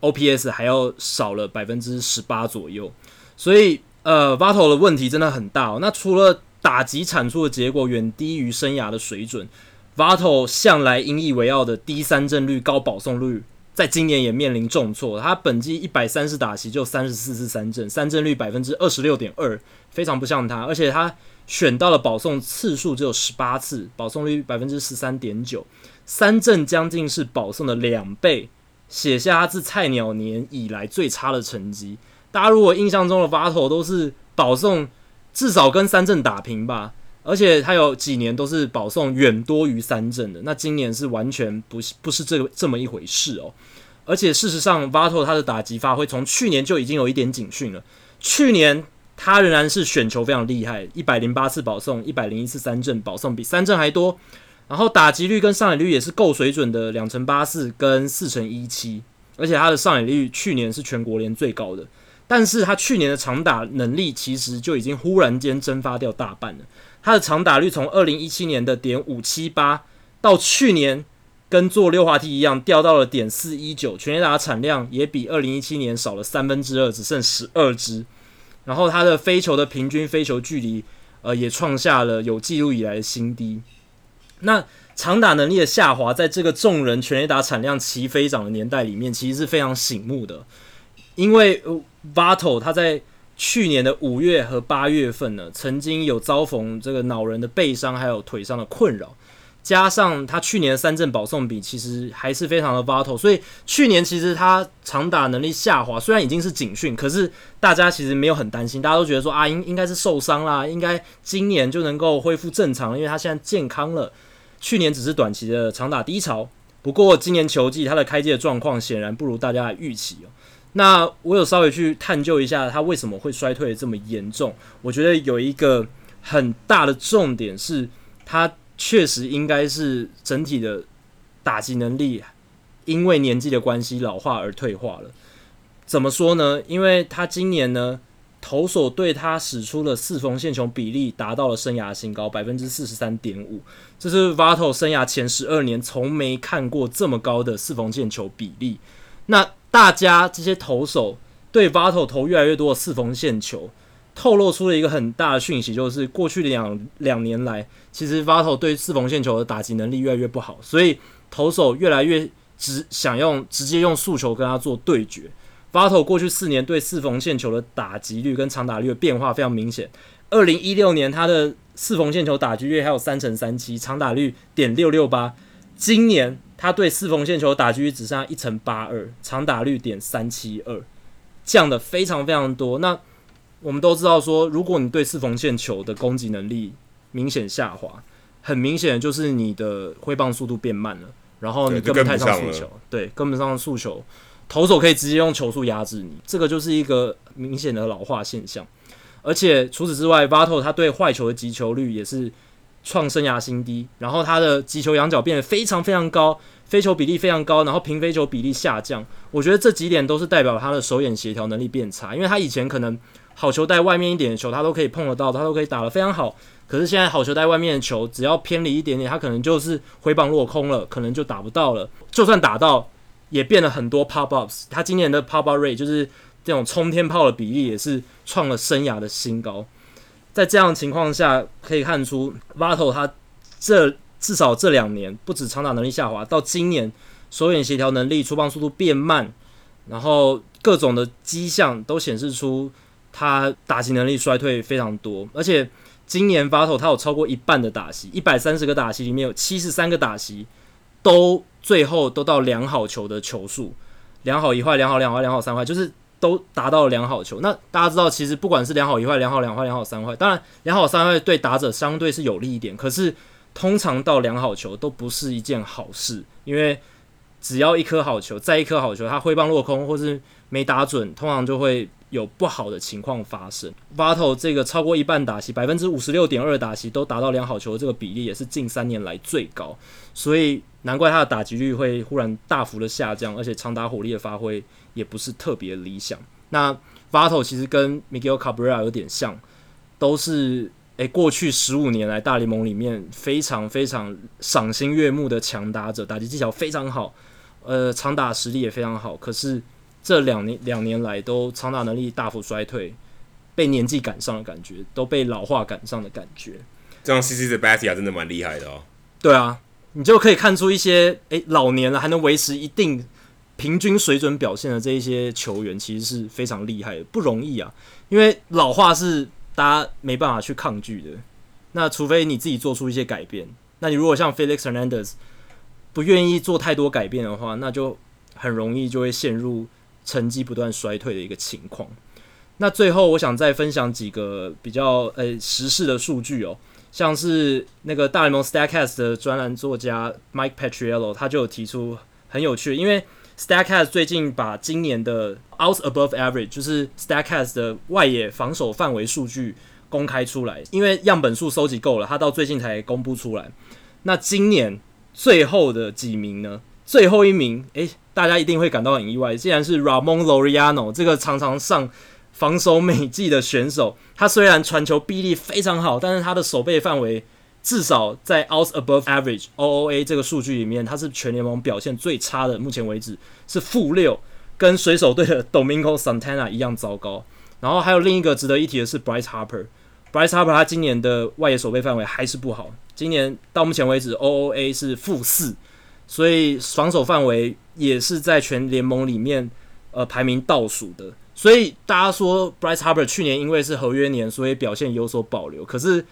，OPS 还要少了百分之十八左右。所以，呃，Votto 的问题真的很大哦。那除了打击产出的结果远低于生涯的水准。vatto 向来引以为傲的低三振率、高保送率，在今年也面临重挫。他本季一百三十打席就三十四次三振，三振率百分之二十六点二，非常不像他。而且他选到了保送次数只有十八次，保送率百分之十三点九，三振将近是保送的两倍，写下他自菜鸟年以来最差的成绩。大家如果印象中的 vatto 都是保送至少跟三振打平吧。而且他有几年都是保送远多于三振的，那今年是完全不是不是这个这么一回事哦。而且事实上，Votto 他的打击发挥从去年就已经有一点警讯了。去年他仍然是选球非常厉害，一百零八次保送，一百零一次三振，保送比三振还多。然后打击率跟上垒率也是够水准的，两成八四跟四成一七。而且他的上垒率去年是全国联最高的，但是他去年的长打能力其实就已经忽然间蒸发掉大半了。他的长打率从二零一七年的点五七八，到去年跟坐溜滑梯一样掉到了点四一九，全垒打产量也比二零一七年少了三分之二，只剩十二支。然后他的飞球的平均飞球距离，呃，也创下了有记录以来的新低。那长打能力的下滑，在这个众人全垒打产量齐飞涨的年代里面，其实是非常醒目的。因为 Votto 他在去年的五月和八月份呢，曾经有遭逢这个恼人的背伤，还有腿伤的困扰。加上他去年的三阵保送比其实还是非常的 Votto，所以去年其实他长打能力下滑，虽然已经是警讯，可是大家其实没有很担心，大家都觉得说啊，应应该是受伤啦，应该今年就能够恢复正常，因为他现在健康了。去年只是短期的长打低潮，不过今年球季他的开季状况显然不如大家的预期哦。那我有稍微去探究一下他为什么会衰退这么严重，我觉得有一个很大的重点是他。确实应该是整体的打击能力，因为年纪的关系老化而退化了。怎么说呢？因为他今年呢，投手对他使出了四缝线球比例达到了生涯新高百分之四十三点五，这是 Votto 生涯前十二年从没看过这么高的四缝线球比例。那大家这些投手对 Votto 投越来越多的四缝线球。透露出了一个很大的讯息，就是过去两两年来，其实 Votto 对四缝线球的打击能力越来越不好，所以投手越来越直想用直接用速球跟他做对决。Votto 过去四年对四缝线球的打击率跟长打率的变化非常明显。二零一六年他的四缝线球打击率还有三成三七，长打率点六六八。今年他对四缝线球打击率只剩下一成八二，长打率点三七二，降的非常非常多。那我们都知道说，如果你对四缝线球的攻击能力明显下滑，很明显就是你的挥棒速度变慢了，然后你跟不太上速球，对，跟不上速球，投手可以直接用球速压制你，这个就是一个明显的老化现象。而且除此之外，Votto 他对坏球的击球率也是创生涯新低，然后他的击球仰角变得非常非常高，飞球比例非常高，然后平飞球比例下降。我觉得这几点都是代表他的手眼协调能力变差，因为他以前可能。好球带外面一点的球，他都可以碰得到，他都可以打得非常好。可是现在好球带外面的球，只要偏离一点点，他可能就是挥棒落空了，可能就打不到了。就算打到，也变了很多 pop ups。他今年的 pop up rate 就是这种冲天炮的比例，也是创了生涯的新高。在这样情况下，可以看出 Votto 他这至少这两年，不止长打能力下滑，到今年手眼协调能力、出棒速度变慢，然后各种的迹象都显示出。他打击能力衰退非常多，而且今年 Votto 他有超过一半的打席，一百三十个打席里面有七十三个打席都最后都到两好球的球数，两好一坏，两好两坏，两好三坏，就是都达到了两好球。那大家知道，其实不管是两好一坏，两好两坏，两好三坏，当然两好三坏对打者相对是有利一点，可是通常到两好球都不是一件好事，因为只要一颗好球，再一颗好球，他挥棒落空或是没打准，通常就会。有不好的情况发生。v a t o 这个超过一半打席，百分之五十六点二打席都达到两好球的这个比例，也是近三年来最高，所以难怪他的打击率会忽然大幅的下降，而且长打火力的发挥也不是特别理想。那 Votto 其实跟 Miguel Cabrera 有点像，都是诶、欸、过去十五年来大联盟里面非常非常赏心悦目的强打者，打击技巧非常好，呃，长打实力也非常好，可是。这两年两年来都长打能力大幅衰退，被年纪赶上的感觉，都被老化赶上的感觉。这样 CC Sabathia 真的蛮厉害的哦。对啊，你就可以看出一些诶老年了还能维持一定平均水准表现的这一些球员，其实是非常厉害的，不容易啊。因为老化是大家没办法去抗拒的。那除非你自己做出一些改变，那你如果像 Felix Hernandez 不愿意做太多改变的话，那就很容易就会陷入。成绩不断衰退的一个情况。那最后，我想再分享几个比较呃、欸、时事的数据哦，像是那个大联盟 Statcast 的专栏作家 Mike Petriello，他就有提出很有趣，因为 Statcast 最近把今年的 Out Above Average，就是 Statcast 的外野防守范围数据公开出来，因为样本数收集够了，他到最近才公布出来。那今年最后的几名呢？最后一名，诶、大家一定会感到很意外，竟然是 Ramon Laureano 这个常常上防守美技的选手。他虽然传球臂力非常好，但是他的守备范围至少在 Outs Above Average（OOA） 这个数据里面，他是全联盟表现最差的。目前为止是负六，跟水手队的 Domingo Santana 一样糟糕。然后还有另一个值得一提的是 Bryce Harper。Bryce Harper 他今年的外野守备范围还是不好，今年到目前为止 OOA 是负四，所以防守范围也是在全联盟里面呃排名倒数的。所以大家说 Bryce Harper 去年因为是合约年，所以表现有所保留，可是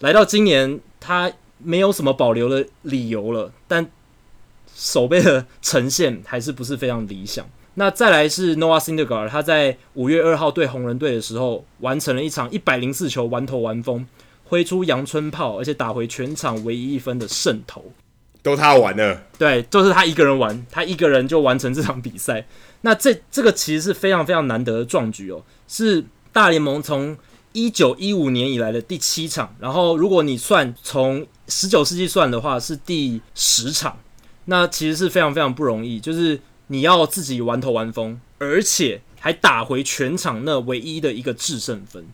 来到今年他没有什么保留的理由了，但守备的呈现还是不是非常理想。那再来是 Noah Syndergaard，他在五月二号对红人队的时候，完成了一场一百零四球完投完封，挥出阳春炮，而且打回全场唯一一分的胜投，都他玩了。对，就是他一个人玩，他一个人就完成这场比赛。那这这个其实是非常非常难得的壮举哦，是大联盟从一九一五年以来的第七场，然后如果你算从十九世纪算的话，是第十场。那其实是非常非常不容易，就是。你要自己玩头玩疯，而且还打回全场那唯一的一个制胜分。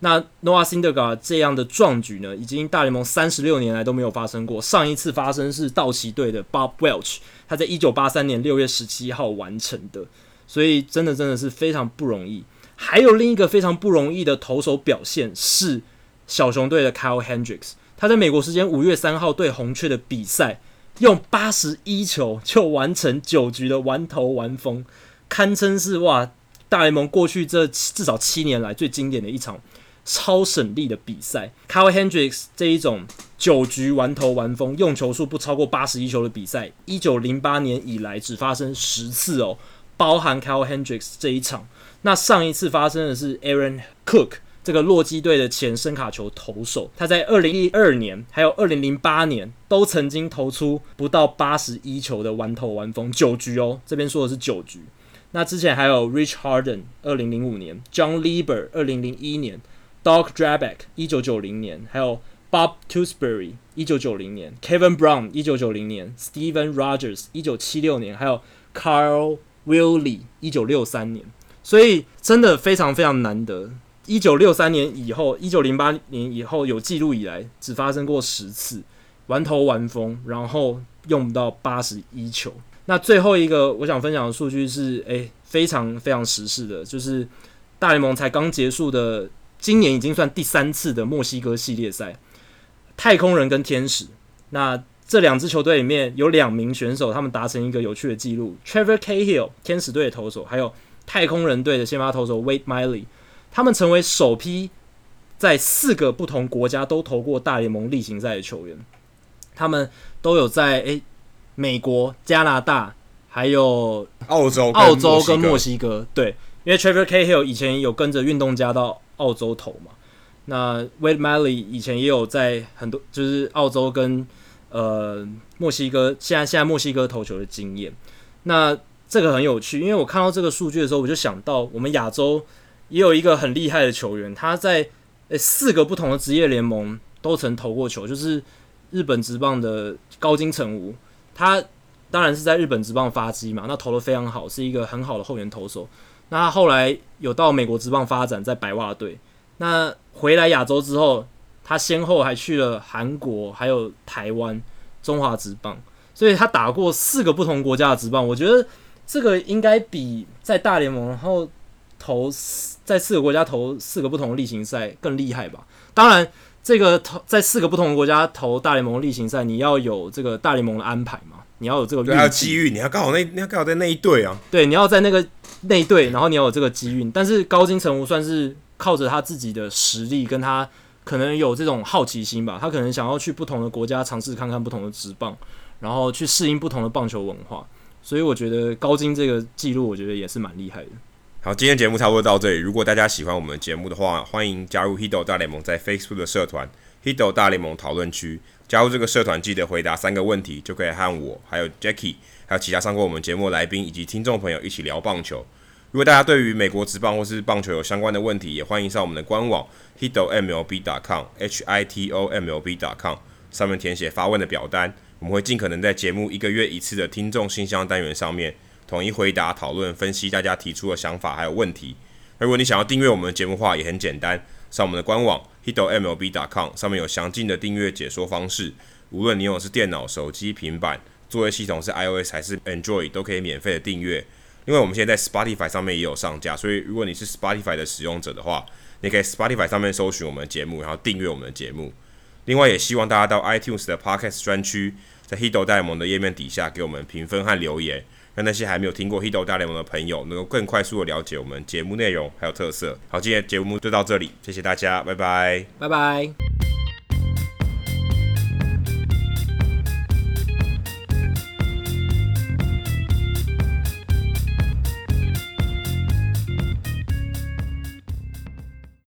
那 Noah s i n d e r g a 这样的壮举呢，已经大联盟三十六年来都没有发生过。上一次发生是道奇队的 Bob Welch，他在一九八三年六月十七号完成的。所以真的真的是非常不容易。还有另一个非常不容易的投手表现是小熊队的 Kyle Hendricks，他在美国时间五月三号对红雀的比赛。用八十一球就完成九局的完投完封，堪称是哇大联盟过去这至少七年来最经典的一场超省力的比赛。Kyle Hendricks 这一种九局完投完封，用球数不超过八十一球的比赛，一九零八年以来只发生十次哦，包含 Kyle Hendricks 这一场。那上一次发生的是 Aaron Cook。这个洛基队的前伸卡球投手，他在二零一二年还有二零零八年都曾经投出不到八十一球的完投完封九局哦，这边说的是九局。那之前还有 Rich Harden 二零零五年，John Lieber 二零零一年，Doc Drabek 一九九零年，还有 Bob Tewksbury 一九九零年，Kevin Brown 一九九零年，Steven Rogers 一九七六年，还有 Carl Willie 一九六三年。所以真的非常非常难得。一九六三年以后，一九零八年以后有记录以来，只发生过十次完投完封，然后用不到八十一球。那最后一个我想分享的数据是，诶、非常非常时事的，就是大联盟才刚结束的，今年已经算第三次的墨西哥系列赛，太空人跟天使。那这两支球队里面有两名选手，他们达成一个有趣的记录：Trevor Cahill 天使队的投手，还有太空人队的先发投手 Wade Miley。他们成为首批在四个不同国家都投过大联盟例行赛的球员。他们都有在诶、欸、美国、加拿大，还有澳洲、澳洲跟墨西哥。对，因为 Trevor Cahill 以前有跟着运动家到澳洲投嘛。那 Wade Miley 以前也有在很多就是澳洲跟呃墨西哥，现在现在墨西哥投球的经验。那这个很有趣，因为我看到这个数据的时候，我就想到我们亚洲。也有一个很厉害的球员，他在诶四个不同的职业联盟都曾投过球，就是日本职棒的高金城吾。他当然是在日本职棒发迹嘛，那投得非常好，是一个很好的后援投手。那他后来有到美国职棒发展，在白袜队。那回来亚洲之后，他先后还去了韩国，还有台湾中华职棒，所以他打过四个不同国家的职棒。我觉得这个应该比在大联盟然后。投在四个国家投四个不同的例行赛更厉害吧？当然，这个投在四个不同的国家投大联盟例行赛，你要有这个大联盟的安排嘛？你要有这个运机遇，你要刚好那你要刚好在那一队啊。对，你要在那个那一队，然后你要有这个机遇。但是高金成吾算是靠着他自己的实力，跟他可能有这种好奇心吧，他可能想要去不同的国家尝试看看不同的职棒，然后去适应不同的棒球文化。所以我觉得高金这个记录，我觉得也是蛮厉害的。好，今天节目差不多到这里。如果大家喜欢我们节目的话，欢迎加入 Hito 大联盟在 Facebook 的社团 Hito 大联盟讨论区。加入这个社团，记得回答三个问题，就可以和我、还有 Jackie、还有其他上过我们节目的来宾以及听众朋友一起聊棒球。如果大家对于美国职棒或是棒球有相关的问题，也欢迎上我们的官网 hitomlb.com，H-I-T-O-M-L-B.com 上面填写发问的表单，我们会尽可能在节目一个月一次的听众信箱单元上面。统一回答、讨论、分析大家提出的想法还有问题。如果你想要订阅我们的节目的话，也很简单，上我们的官网 hitomlb.com 上面有详尽的订阅解说方式。无论你用的是电脑、手机、平板，作业系统是 iOS 还是 Android，都可以免费的订阅。另外，我们现在在 Spotify 上面也有上架，所以如果你是 Spotify 的使用者的话，你可以 Spotify 上面搜寻我们的节目，然后订阅我们的节目。另外，也希望大家到 iTunes 的 Podcast 专区，在 Hido 大联盟的页面底下给我们评分和留言，让那些还没有听过 Hido 大联盟的朋友能够更快速的了解我们节目内容还有特色。好，今天节目就到这里，谢谢大家，拜拜，拜拜。